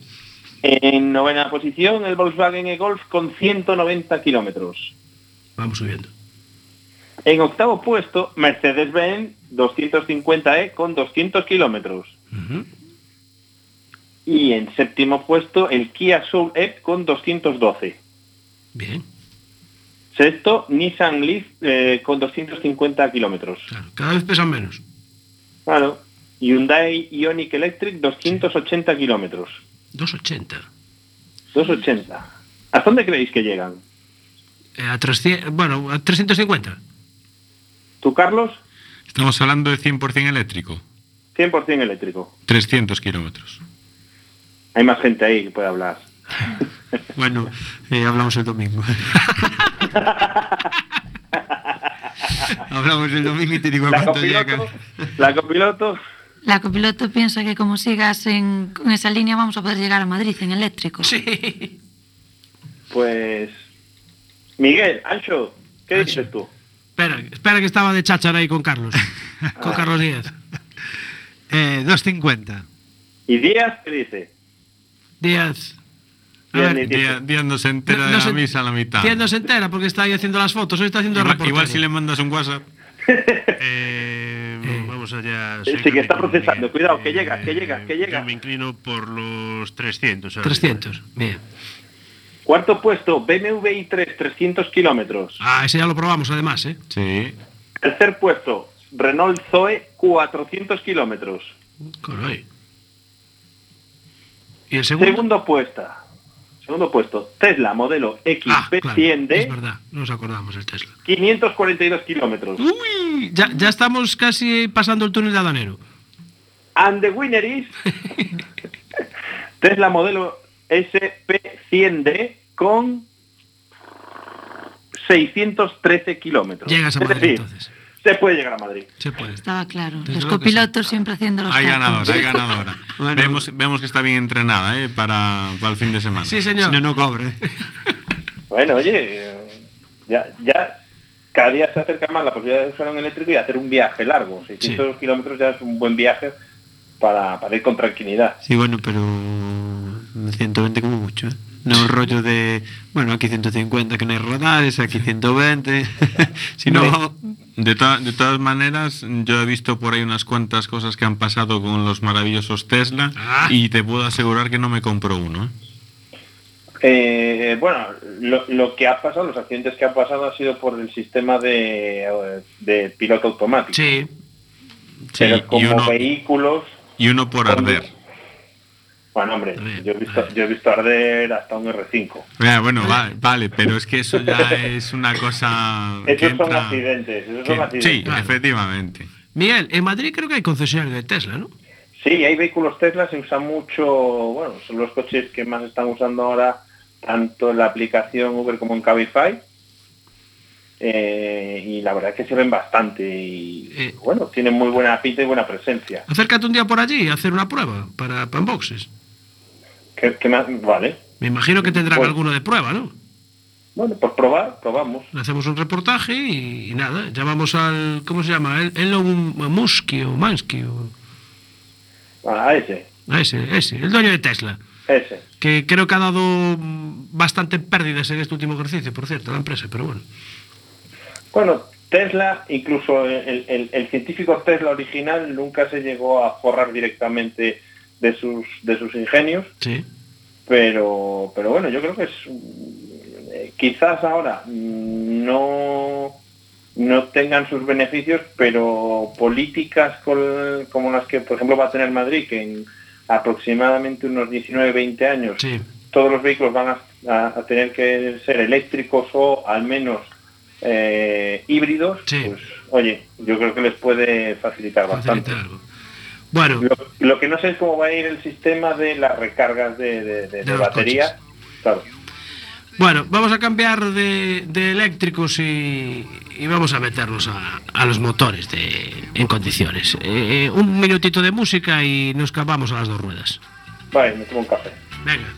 En novena posición el Volkswagen e-Golf con 190 kilómetros.
Vamos subiendo.
En octavo puesto, Mercedes-Benz 250E con 200 kilómetros. Y en séptimo puesto, el Kia Soul E con 212.
Bien,
Sexto, Nissan Leaf eh, con 250 kilómetros.
claro. Cada vez pesan menos.
Claro. Hyundai Ioniq Electric 280 kilómetros.
280.
280. ¿Hasta dónde creéis que llegan?
Eh, a 300, bueno, a 350.
¿Tú, Carlos?
Estamos hablando de 100% eléctrico.
100% eléctrico.
300 kilómetros.
Hay más gente ahí que puede hablar.
Bueno, eh, hablamos el domingo. hablamos el domingo y te digo
La
cuánto
copiloto,
llega.
la copiloto,
La copiloto piensa que como sigas en, con esa línea vamos a poder llegar a Madrid en eléctrico.
Sí.
pues... Miguel, Ancho, ¿qué
Ancho.
dices tú?
Espera, espera que estaba de cháchara ahí con Carlos. con Carlos Díaz.
Eh, 250.
¿Y Díaz qué dice?
Díaz. A
Díaz
ver,
ni-
Día, día no se entera
No- no
de la
se-
misa a la mitad.
Díaz no se entera porque está ahí haciendo las fotos. Hoy está haciendo el
Igual,
reportaje.
igual si le mandas un WhatsApp.
Eh, vamos allá.
Sí, que está procesando. Cuidado, que llega, que llega, que llega.
Yo me inclino por los 300. ¿sabes?
300. Bien.
Cuarto puesto, BMW i3, 300 kilómetros.
Ah, ese ya lo probamos además, ¿eh?
Sí.
Tercer puesto, Renault Zoe, 400 kilómetros.
Caray. ¿Y el segundo?
Segundo puesto, segundo puesto, Tesla modelo
Ah, claro,
XP100D,
es verdad, no nos acordamos el Tesla.
542 kilómetros.
Uy, ya, ya estamos casi pasando el túnel de Adanero.
And the winner is Tesla modelo SP100D con 613 kilómetros.
Llegas a
Es
Madrid
decir,
entonces.
se puede llegar a Madrid.
Se puede.
Estaba claro.
Desde
Los copilotos siempre haciendo los
Hay ganadora, hay ganadora.
Bueno.
vemos, vemos que está bien entrenada ¿eh? para, para el fin de semana.
Sí, señor.
Si no, no cobre.
Bueno, oye, ya, ya cada día se acerca más la posibilidad de usar un eléctrico y hacer un viaje largo. 600 kilómetros ya es un buen viaje para, para ir con tranquilidad.
Sí, bueno, pero 120 como mucho, ¿eh? No el rollo de, bueno, aquí 150 que no hay radares, aquí 120. si no,
De, to- de todas maneras, yo he visto por ahí unas cuantas cosas que han pasado con los maravillosos Tesla
Ah.
y te puedo asegurar que no me compro uno. ¿eh?
Eh, bueno, lo, lo que ha pasado, los accidentes que han pasado ha sido por el sistema de, eh, de piloto automático.
Sí.
Pero
y
como
uno-
vehículos,
Y uno por arder.
Bueno, hombre, yo he visto, yo he visto arder hasta un R5.
Ya, bueno, vale, vale, pero es que eso ya es una cosa. que
Esos son
entra-
accidentes, esos
que-
son accidentes.
sí,
Claro.
efectivamente.
Miguel, en Madrid creo que hay concesionario de Tesla, ¿no?
Sí, hay vehículos Tesla, se usa mucho, bueno, son los coches que más están usando ahora, tanto en la aplicación Uber como en Cabify. Eh, y la verdad es que se ven bastante y
Eh.
bueno, tienen muy buena pinta y buena presencia.
Acércate un día por allí a hacer una prueba para, para unboxes.
¿Qué, qué más? Vale.
Me imagino que tendrán
Bueno.
alguno de prueba, ¿no?
Bueno, pues probar, probamos.
Hacemos un reportaje y, y nada, llamamos al, ¿cómo se llama? El- Elon Musk o Mansky o...
A ese,
a ese, ese, el dueño de Tesla.
ese.
Que creo que ha dado bastante pérdidas en este último ejercicio, por cierto, la empresa, pero bueno.
Bueno, Tesla, incluso el, el- el científico Tesla original nunca se llegó a forrar directamente de sus, de sus ingenios,
Sí.
pero, pero bueno, yo creo que es eh, quizás ahora no no tengan sus beneficios, pero políticas col- como las que, por ejemplo, va a tener Madrid, que en aproximadamente unos 19-20 años
Sí.
todos los vehículos van a, a- a tener que ser eléctricos o al menos eh, híbridos,
Sí.
pues oye, yo creo que les puede facilitar bastante.
Facilitar algo. Bueno,
Lo, lo que no sé es cómo va a ir el sistema de las recargas de, de- de- de
los
batería. Claro.
bueno, vamos a cambiar de, de eléctricos y, y vamos a meternos a, a los motores de, en condiciones. Eh, un minutito de música y nos escapamos a las dos ruedas.
Vale, me tomo un café.
Venga.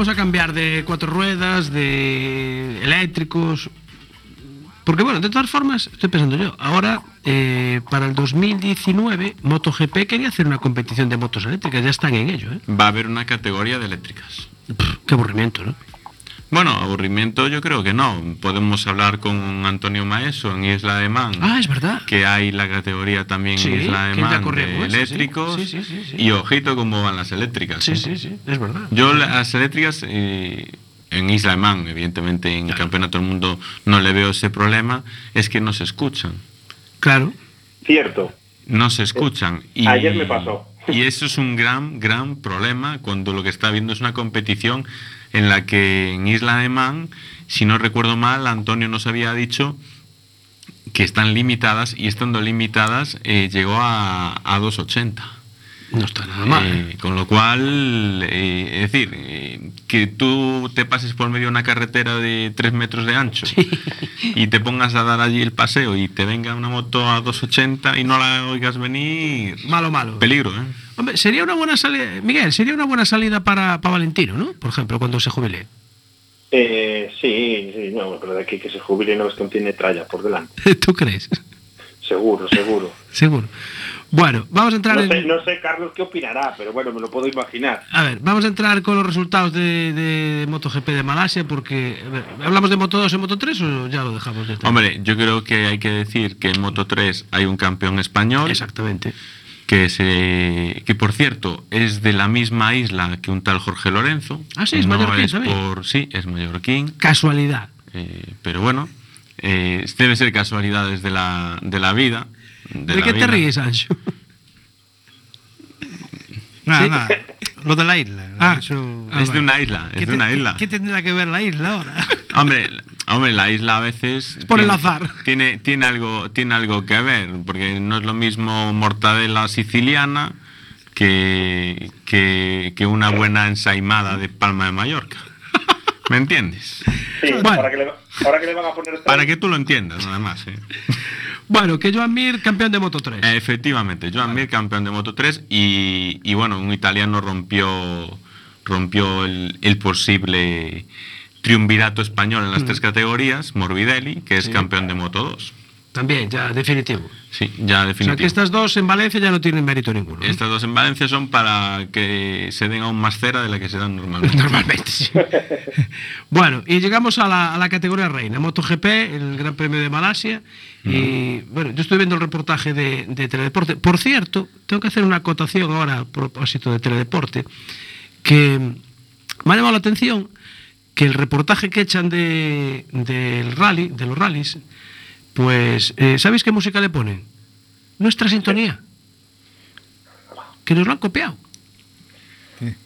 Vamos a cambiar de cuatro ruedas, de eléctricos. Porque bueno, de todas formas, estoy pensando yo, ahora eh, para el 2019 MotoGP quería hacer una competición de motos eléctricas, ya están en ello, ¿eh?
Va a haber una categoría de eléctricas.
Qué aburrimiento, ¿no?
Bueno, aburrimiento yo creo que no. Podemos hablar con Antonio Maeso en Isla de Man.
Ah, es verdad.
Que hay la categoría también
Sí,
en Isla de
que ya
Man
corría
de eléctricos.
Sí, sí, sí, sí.
Y ojito cómo van las eléctricas.
Sí,
¿eh?
sí, sí, es verdad.
Yo las eléctricas eh, en Isla de Man, evidentemente en el Campeonato del Mundo no le veo ese problema, es que no se escuchan.
Claro.
Cierto.
No se escuchan. Y,
Ayer me pasó.
Y eso es un gran, gran problema cuando lo que está viendo es una competición en la que en Isla de Man, si no recuerdo mal, Antonio nos había dicho que están limitadas y estando limitadas eh, llegó a, a 280.
No está nada mal.
Eh, con lo cual, eh, es decir, eh, que tú te pases por medio de una carretera de 3 metros de ancho y te pongas a dar allí el paseo y te venga una moto a 280 y no la oigas venir.
Malo, malo.
Peligro, ¿eh?
Hombre, sería una buena salida, Miguel, sería una buena salida para, para Valentino, ¿no? Por ejemplo, cuando se jubile.
Eh, sí, sí, no, pero de aquí que se jubile no es que tiene tralla por delante.
¿Tú crees?
Seguro, seguro.
Seguro. Bueno, vamos a entrar
No
en...
sé, no sé, Carlos, qué opinará, pero bueno, me lo puedo imaginar.
A ver, vamos a entrar con los resultados de, de MotoGP de Malasia, porque... a ver, ¿Hablamos de Moto 2 y Moto 3 o ya lo dejamos de
Hombre, yo creo que hay que decir que en Moto 3 hay un campeón español.
Exactamente.
Que, se, que por cierto es de la misma isla que un tal Jorge Lorenzo.
Ah, sí, es
No
mallorquín
es
también.
por- sí, es mallorquín.
Casualidad.
Eh, pero bueno, eh, debe ser casualidades de la, de la vida.
¿De,
la
qué te ríes, Ancho?
Nada,
Sí.
nada. Lo de la isla.
Ah,
eso-
Es de una isla, es
¿Qué
de una
te-
isla.
¿Qué tendrá que ver la isla ahora?
Hombre, hombre, la isla a veces
por el
tiene-
azar.
Tiene, tiene algo, tiene algo que ver, porque no es lo mismo mortadela siciliana que, que, que una buena ensaimada de Palma de Mallorca. ¿Me entiendes?
Sí,
Bueno.
ahora, que le, ahora que le van a poner...
Para que tú lo entiendas, nada más. ¿eh?
Bueno, que Joan Mir, campeón de Moto 3.
Efectivamente, Joan Mir, campeón de Moto 3, y, y bueno, un italiano rompió, rompió el, el posible triunvirato español en las tres categorías, Morbidelli, que es
Mm. Sí.
campeón de Moto 2.
También, ya, definitivo.
Sí, ya
O sea,
definitivo.
que estas dos en Valencia ya no tienen mérito ninguno. ¿no?
Estas dos en Valencia son para que se den aún más cera de la que se dan normalmente.
Normalmente, sí. bueno, y llegamos a la, a la categoría reina, MotoGP, el Gran Premio de Malasia. Y bueno, yo estoy viendo el reportaje de, de Teledeporte. Por cierto, tengo que hacer una acotación ahora a propósito de Teledeporte, que me ha llamado la atención que el reportaje que echan de, del rally, de los rallies, pues, eh, ¿sabéis qué música le ponen? Nuestra sintonía. Que nos lo han copiado.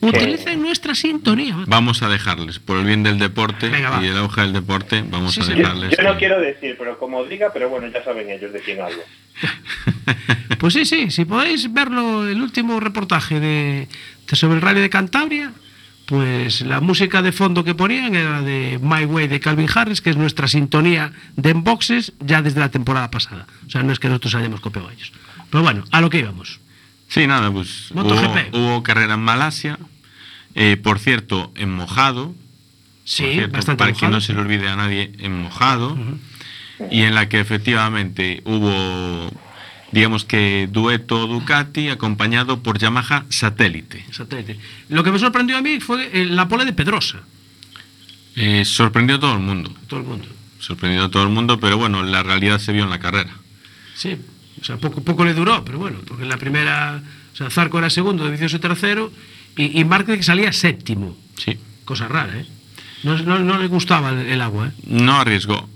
Utilicen nuestra sintonía.
Vamos a dejarles, por el bien del deporte
Venga,
y el auge del deporte, vamos
Sí,
a.
Yo,
dejarles.
yo no quiero decir, pero como diga, pero bueno, ya saben ellos de quién hablo.
Pues sí, sí, si podéis verlo, el último reportaje de, de sobre el rally de Cantabria, pues la música de fondo que ponían era de My Way de Calvin Harris, que es nuestra sintonía de Enboxes ya desde la temporada pasada. O sea, no es que nosotros hayamos copiado a ellos. Pero bueno, a lo que íbamos.
Sí, nada, pues hubo,
MotoGP.
hubo carrera en Malasia, eh, por cierto, en mojado.
Sí,
cierto,
bastante
Para que no se le olvide a nadie, en mojado. Y en la que efectivamente hubo, digamos que, dueto Ducati acompañado por Yamaha Satélite.
Satélite. Lo que me sorprendió a mí fue eh, la pole de Pedrosa.
Eh, sorprendió a todo el mundo.
Todo el mundo.
Sorprendió a todo el mundo, pero bueno, la realidad se vio en la carrera.
Sí, o sea, poco, poco le duró, pero bueno, porque en la primera, o sea, Zarco era segundo, Dovizioso tercero, y, y Márquez salía séptimo.
Sí.
Cosa rara, ¿eh? No, no- no le gustaba el, el agua, ¿eh?
No arriesgó.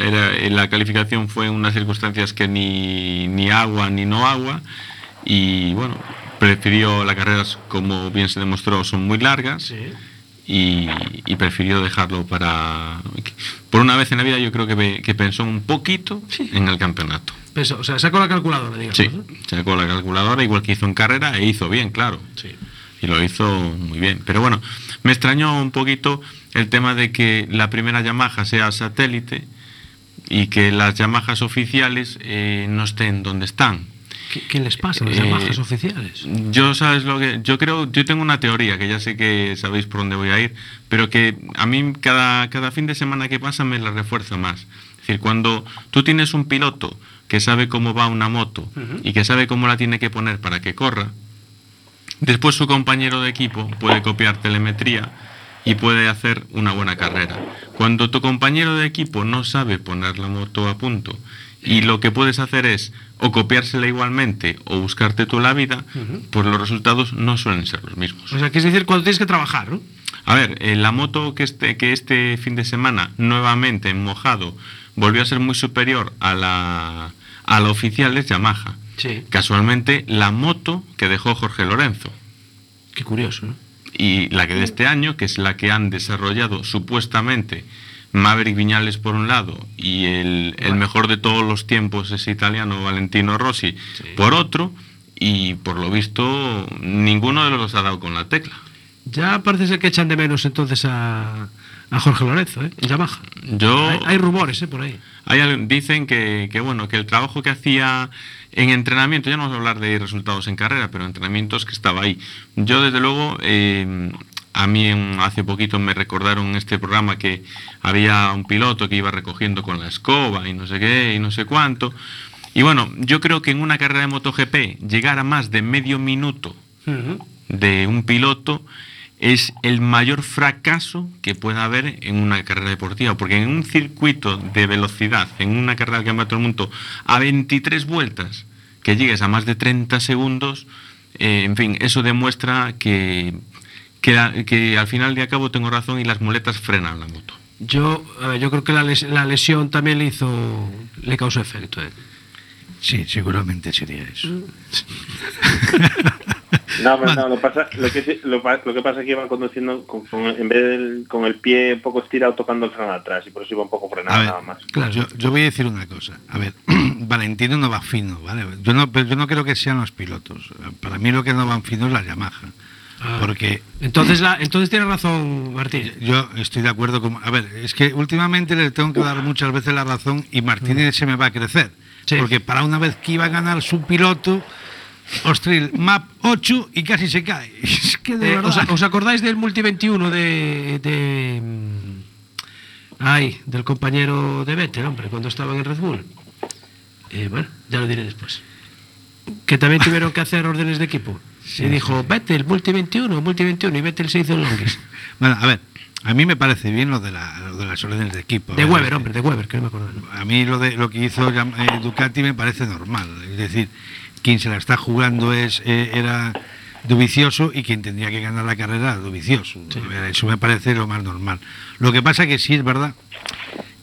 Era, eh, la calificación fue en unas circunstancias que ni, ni agua ni no agua. Y bueno, prefirió las carreras, como bien se demostró, son muy largas. Y, y prefirió dejarlo para. Por una vez en la vida, yo creo que, ve- que pensó un poquito en el campeonato.
Pensó, o sea, sacó la calculadora, digamos.
Sí,
¿no?
sacó la calculadora, igual que hizo en carrera, e hizo bien, claro.
Sí.
Y lo hizo muy bien. Pero bueno, me extrañó un poquito el tema de que la primera Yamaha sea satélite y que las Yamahas oficiales eh, no estén donde están.
¿Qué, qué les pasa a los
Eh,
Yamahas oficiales?
Yo sabes lo que yo creo, yo tengo una teoría que ya sé que sabéis por dónde voy a ir, pero que a mí cada, cada fin de semana que pasa me la refuerzo más. Es decir, cuando tú tienes un piloto que sabe cómo va una moto y que sabe cómo la tiene que poner para que corra, después su compañero de equipo puede copiar telemetría y puede hacer una buena carrera. Cuando tu compañero de equipo no sabe poner la moto a punto y lo que puedes hacer es o copiársela igualmente o buscarte tú la vida, pues los resultados no suelen ser los mismos.
O sea, que es decir, cuando tienes que trabajar, ¿no?
A ver, eh, la moto que este, que este fin de semana nuevamente en mojado volvió a ser muy superior a la, a la oficial es Yamaha.
Sí.
Casualmente, la moto que dejó Jorge Lorenzo.
Qué curioso, ¿no?
Y la que de este año, que es la que han desarrollado supuestamente Maverick Viñales por un lado y el, el mejor de todos los tiempos es italiano Valentino Rossi por otro, y por lo visto ninguno de los dos ha dado con la tecla.
Ya parece ser que echan de menos entonces a, a Jorge Lorenzo, ¿eh? En Yamaha.
Yo,
Hay, hay rumores, ¿eh? Por ahí.
Hay dicen que, que, bueno que el trabajo que hacía en entrenamiento, ya no vamos a hablar de resultados en carrera, pero entrenamientos que estaba ahí. Yo desde luego, eh, a mí en- hace poquito me recordaron en este programa que había un piloto que iba recogiendo con la escoba y no sé qué y no sé cuánto. Y bueno, yo creo que en una carrera de MotoGP llegar a más de medio minuto de un piloto es el mayor fracaso que pueda haber en una carrera deportiva, porque en un circuito de velocidad, en una carrera del Campeonato del Mundo, a 23 vueltas, que llegues a más de 30 segundos, eh, en fin, eso demuestra que, que, la- que al final de a cabo tengo razón y las muletas frenan la moto.
Yo, a ver, yo creo que la, les- la lesión también le hizo, le causó efecto. ¿eh?
Sí, seguramente sería eso.
No, hombre, no, lo, pasa, lo, que, lo, lo que pasa es que iba conduciendo con, con- en vez del, con el pie un poco estirado tocando el freno atrás y por eso iba un poco
A
frenado
ver,
nada más.
yo, yo voy a decir una cosa. A ver, Valentino no va fino, ¿vale? Yo no, pero yo no creo que sean los pilotos. Para mí lo que no van fino es la Yamaha.
Ah.
Porque
Entonces, la, entonces tiene razón Martín.
yo estoy de acuerdo con... A ver, es que últimamente le tengo que dar muchas veces la razón y Martínez se me va a crecer.
Sí.
Porque para una vez que iba a ganar su piloto, ostras, map 8 y casi se cae. Es que de
Eh,
verdad...
¿os, os acordáis del Multi 21 de, de mm, ay, del compañero de Vettel, hombre, cuando estaba en el Red Bull? Eh, bueno, ya lo diré después. Que también tuvieron que hacer órdenes de equipo. y dijo, Vettel, Multi 21, Multi 21, y Vettel se hizo el longuis.
Bueno, a ver, a mí me parece bien lo de, la, lo de las órdenes de equipo.
De
ver,
Weber, hombre, de Weber, que no me acuerdo.
A mí lo de lo que hizo eh, Ducati me parece normal. Es decir, quien se la está jugando es eh, era Dovicioso y quien tendría que ganar la carrera era Dovicioso. A Eso me parece lo más normal. Lo que pasa que sí es verdad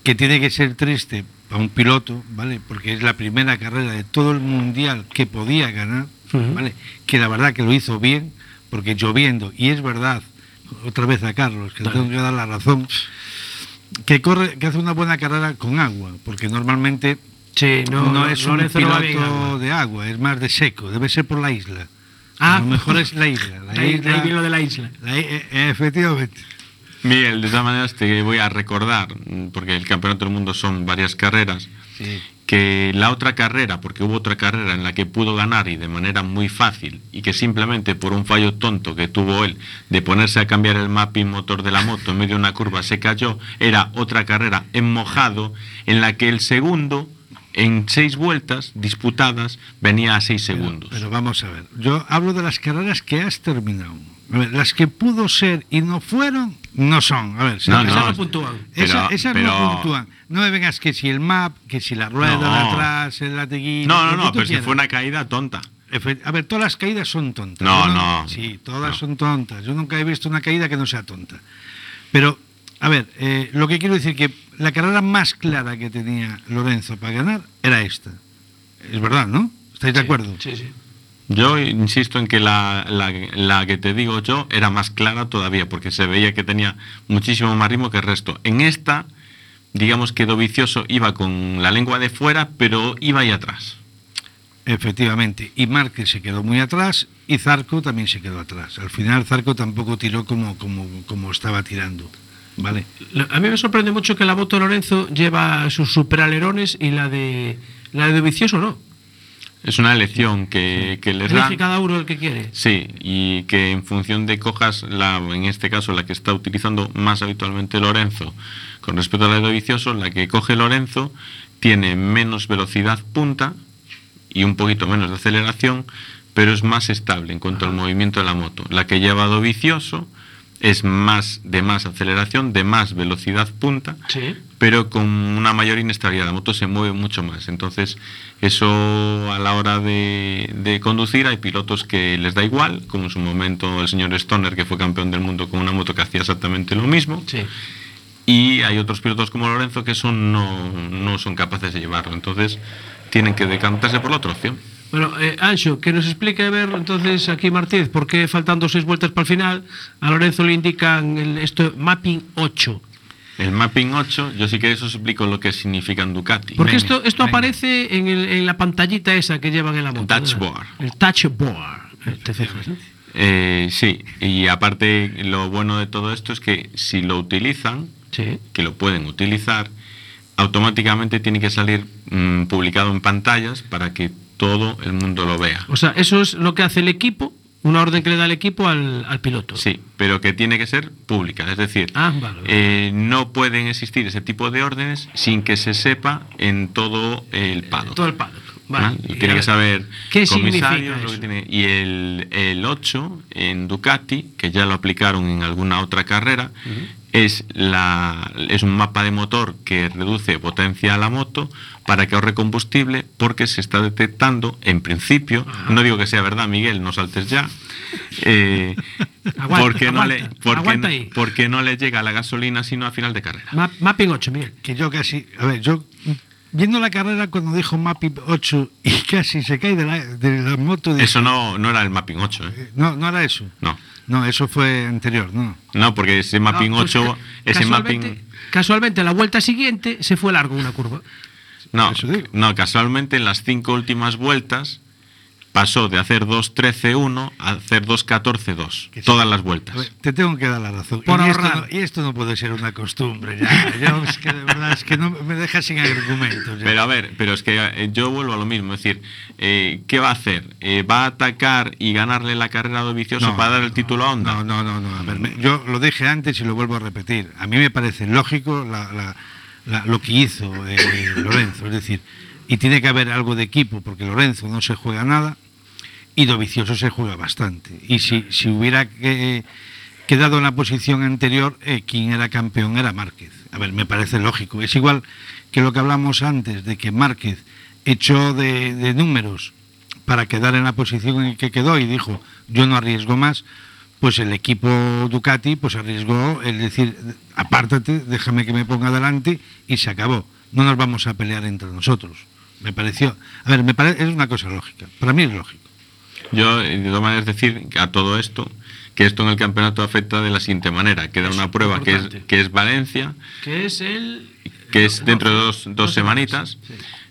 que tiene que ser triste para un piloto, ¿vale? Porque es la primera carrera de todo el mundial que podía ganar, ¿vale? Que la verdad que lo hizo bien, porque lloviendo, y es verdad, otra vez a Carlos, que le tengo que dar la razón, que corre, que hace una buena carrera con agua, porque normalmente
Sí, no,
no, es un piloto de agua, es más de seco, debe ser por la isla.
Ah.
a lo mejor es la isla. La
ahí-
isla
ahí viene lo de la isla.
la i- eh, efectivamente.
Miguel, de todas maneras te voy a recordar, porque el Campeonato del Mundo son varias carreras, que la otra carrera, porque hubo otra carrera en la que pudo ganar y de manera muy fácil, y que simplemente por un fallo tonto que tuvo él de ponerse a cambiar el mapping motor de la moto en medio de una curva se cayó, era otra carrera en mojado en la que el segundo, en seis vueltas disputadas, venía a seis segundos.
Pero vamos a ver, yo hablo de las carreras que has terminado. A ver, las que pudo ser y no fueron, no son. A ver,
No,
esas
no,
no
puntúan.
Esa- esas
pero-
no puntúan. No me vengas que si el map, que si la rueda de
No.
atrás, el lateguillo.
no, no, no, pero si fue una caída tonta.
A ver, todas las caídas son tontas.
No, no.
Sí, todas son tontas. Yo nunca he visto una caída que no sea tonta. Pero, a ver, eh, lo que quiero decir que la carrera más clara que tenía Lorenzo para ganar era esta. Es verdad, ¿no? ¿Estáis de acuerdo?
Sí, sí.
Yo insisto en que la, la- la que te digo yo era más clara todavía, porque se veía que tenía muchísimo más ritmo que el resto. En esta, digamos que Dovicioso iba con la lengua de fuera, pero iba ahí atrás.
Efectivamente. Y Márquez se quedó muy atrás y Zarco también se quedó atrás. Al final Zarco tampoco tiró como, como, como estaba tirando. ¿Vale?
A mí me sorprende mucho que la moto de Lorenzo lleva sus superalerones y la de la de Vicioso no.
Es una elección que, que les dan.
Elige cada uno el que quiere.
Sí, y que en función de cojas, la, en este caso la que está utilizando más habitualmente Lorenzo, con respecto a la de Dovizioso, la que coge Lorenzo tiene menos velocidad punta y un poquito menos de aceleración, pero es más estable en cuanto al movimiento de la moto. La que lleva Dovizioso es más de más aceleración, de más velocidad punta,
Sí.
pero con una mayor inestabilidad. La moto se mueve mucho más. Entonces, eso a la hora de, de conducir hay pilotos que les da igual, como en su momento el señor Stoner, que fue campeón del mundo con una moto que hacía exactamente lo mismo.
Sí.
Y hay otros pilotos como Lorenzo que eso no, no son capaces de llevarlo. Entonces, tienen que decantarse por la otra opción.
Bueno, eh, Anxo, que nos explique, a ver, entonces aquí Martínez, por qué faltando seis vueltas para el final, a Lorenzo le indican el, esto mapping 8.
El mapping 8, yo sí que eso explico lo que significa en Ducati.
Porque
Venga.
esto, esto aparece en, el- en la pantallita esa que llevan en la moto. ¿verdad?
Touchboard.
El touchboard. eh, no?
Eh, sí, y aparte lo bueno de todo esto es que si lo utilizan, que lo pueden utilizar, automáticamente tiene que salir mm, publicado en pantallas para que todo el mundo lo vea.
O sea, eso es lo que hace el equipo, una orden que le da el equipo al, al piloto.
Sí, pero que tiene que ser pública, es decir,
Ah, vale, vale.
eh, no pueden existir ese tipo de órdenes sin que se sepa en todo el paddock.
Todo el paddock.
¿Vale? Tiene que saber
¿qué
comisarios,
significa
lo que
eso?
tiene- y el, el 8 en Ducati, que ya lo aplicaron en alguna otra carrera, es, la, es un mapa de motor que reduce potencia a la moto para que ahorre combustible porque se está detectando, en principio, no digo que sea verdad, Miguel, no saltes ya, eh,
Aguanta,
porque, no le, porque, porque no le llega la gasolina sino a final de carrera.
Ma- mapping 8, Miguel.
Que yo casi, a ver, yo viendo la carrera cuando dijo Mapping 8 y casi se cae de la, de la moto. dije,
Eso no, no era el mapping 8, ¿eh?
No, no era eso.
No.
No, eso fue anterior, no.
No, porque ese mapping
No, pues
8,
ca-
ese
casualmente-
mapping...
Casualmente, la vuelta siguiente se fue largo una curva.
No, no, casualmente en las cinco últimas vueltas pasó de hacer 2.13.1 a hacer 2.14.2. Todas las vueltas.
Ver, te tengo que dar la razón.
Por
y, esto
ahorrar.
no, y esto no puede ser una costumbre ya. Yo es que de verdad es que no me deja sin argumentos. ya.
Pero a ver, pero es que eh, yo vuelvo a lo mismo. Es decir, eh, ¿qué va a hacer? Eh, ¿Va a atacar y ganarle la carrera a Dovizioso
No,
para dar el título a Honda?
No, no, no, no. A ver, me- yo lo dije antes y lo vuelvo a repetir. A mí me parece lógico la- la- la- lo que hizo eh, Lorenzo. Es decir, y tiene que haber algo de equipo, porque Lorenzo no se juega nada y Dovicioso se juega bastante. Y si, si hubiera que- quedado en la posición anterior, eh, quien era campeón era Márquez. A ver, me parece lógico. Es igual que lo que hablamos antes, de que Márquez echó de, números para quedar en la posición en que quedó y dijo, yo no arriesgo más, pues el equipo Ducati pues arriesgó, es decir, apártate, déjame que me ponga adelante y se acabó. No nos vamos a pelear entre nosotros. Me pareció, a ver, me parece, es una cosa lógica. Para mí es lógico.
Yo, de todas maneras, decir a todo esto, que esto en el campeonato afecta de la siguiente manera. Queda una prueba que es, que es Valencia,
Que es el.
que es dentro de dos, dos
dos
semanitas.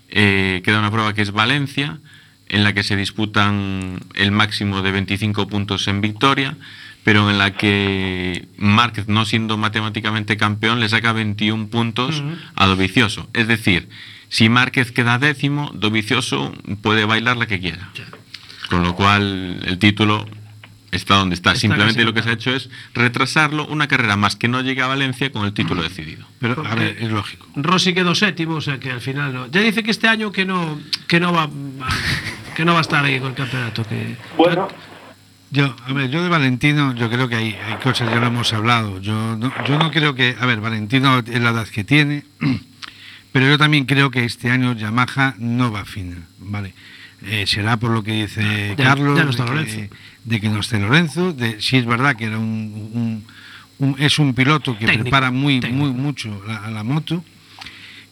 Eh, queda una prueba que es Valencia, en la que se disputan el máximo de 25 puntos en victoria, pero en la que Márquez, no siendo matemáticamente campeón, le saca 21 puntos a Dovicioso. Es decir, si Márquez queda décimo, Dovicioso puede bailar la que quiera. Con lo cual, el título está donde está.
Está
Simplemente lo que se ha hecho es retrasarlo una carrera más que no llegue a Valencia con el título decidido.
Pero, a ver, es lógico.
Rossi quedó séptimo, o sea que al final no. Ya dice que este año que no, que no va, que no va a estar ahí con el campeonato. Que
Bueno,
Yo, a ver, yo de Valentino, yo creo que hay, hay cosas, ya lo hemos hablado. Yo no, yo no creo que, a ver, Valentino es la edad que tiene, pero yo también creo que este año Yamaha no va fina, ¿vale? Eh, será por lo que dice Carlos,
está
de, que, de que no esté Lorenzo, de si es verdad que era un, un- un- es un piloto que
Técnico,
prepara muy,
técnico.
muy mucho la, la moto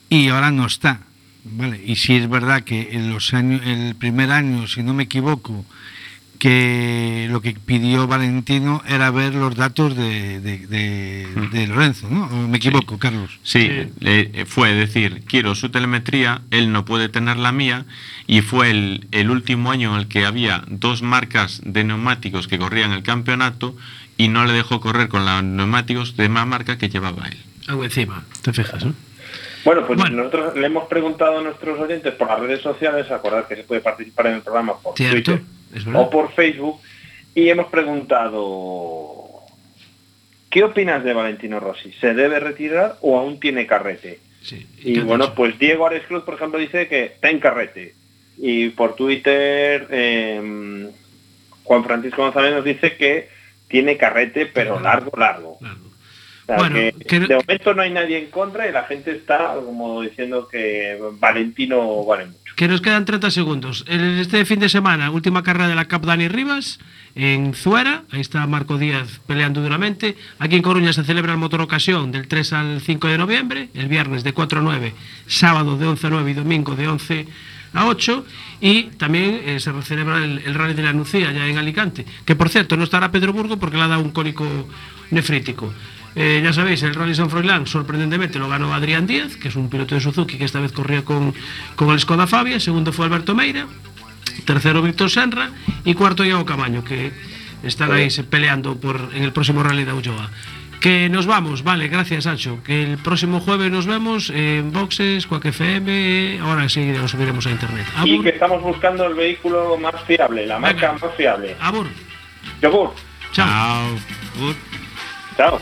y ahora no está, ¿vale? Y si es verdad que en los años, el primer año, si no me equivoco, que lo que pidió Valentino era ver los datos de, de- de- de Lorenzo, ¿no? ¿O me equivoco, Carlos?
Sí, le- eh, fue decir, quiero su telemetría, él no puede tener la mía, y fue el, el último año en el que había dos marcas de neumáticos que corrían el campeonato y no le dejó correr con los neumáticos de más marca que llevaba él.
algo encima, te fijas, ¿no?
Bueno, pues nosotros le hemos preguntado a nuestros oyentes por las redes sociales, acordad que se puede participar en el programa por
Cierto,
Twitter. O por Facebook, y hemos preguntado, ¿qué opinas de Valentino Rossi? ¿Se debe retirar o aún tiene carrete?
¿y
Y bueno,
dicho?
pues Diego Ares Cruz, por ejemplo, dice que está en carrete. Y por Twitter, eh, Juan Francisco González nos dice que tiene carrete, pero largo, largo. O sea,
Bueno,
que de momento no hay nadie en contra y la gente está como diciendo que Valentino vale.
Que nos quedan 30 segundos. Este fin de semana, última carrera de la Cap Dani Rivas en Zuera. Ahí está Marco Díaz peleando duramente. Aquí en Coruña se celebra el Motor Ocasión del 3 al 5 de noviembre. El viernes de 4 a 9, sábado de 11 a 9 y domingo de 11 a 8. Y también eh, se celebra el, el Rally de la Nucía ya en Alicante. Que por cierto no estará Pedro Burgo porque le ha dado un cólico nefrítico. Eh, ya sabéis, el Rally San Froilán sorprendentemente lo ganó Adrián Díaz, que es un piloto de Suzuki que esta vez corría con, con el Skoda Fabia, segundo fue Alberto Meira, tercero Víctor Senra y cuarto Iago Camaño, que están ahí peleando por, en el próximo Rally de Ulloa. Que nos vamos, vale, gracias Sancho. Que el próximo jueves nos vemos en Boxes, Quack FM, ahora sí nos subiremos a internet.
Y que estamos buscando el vehículo más fiable, la marca más fiable.
Abur.
Yogur.
Chao.
Chao.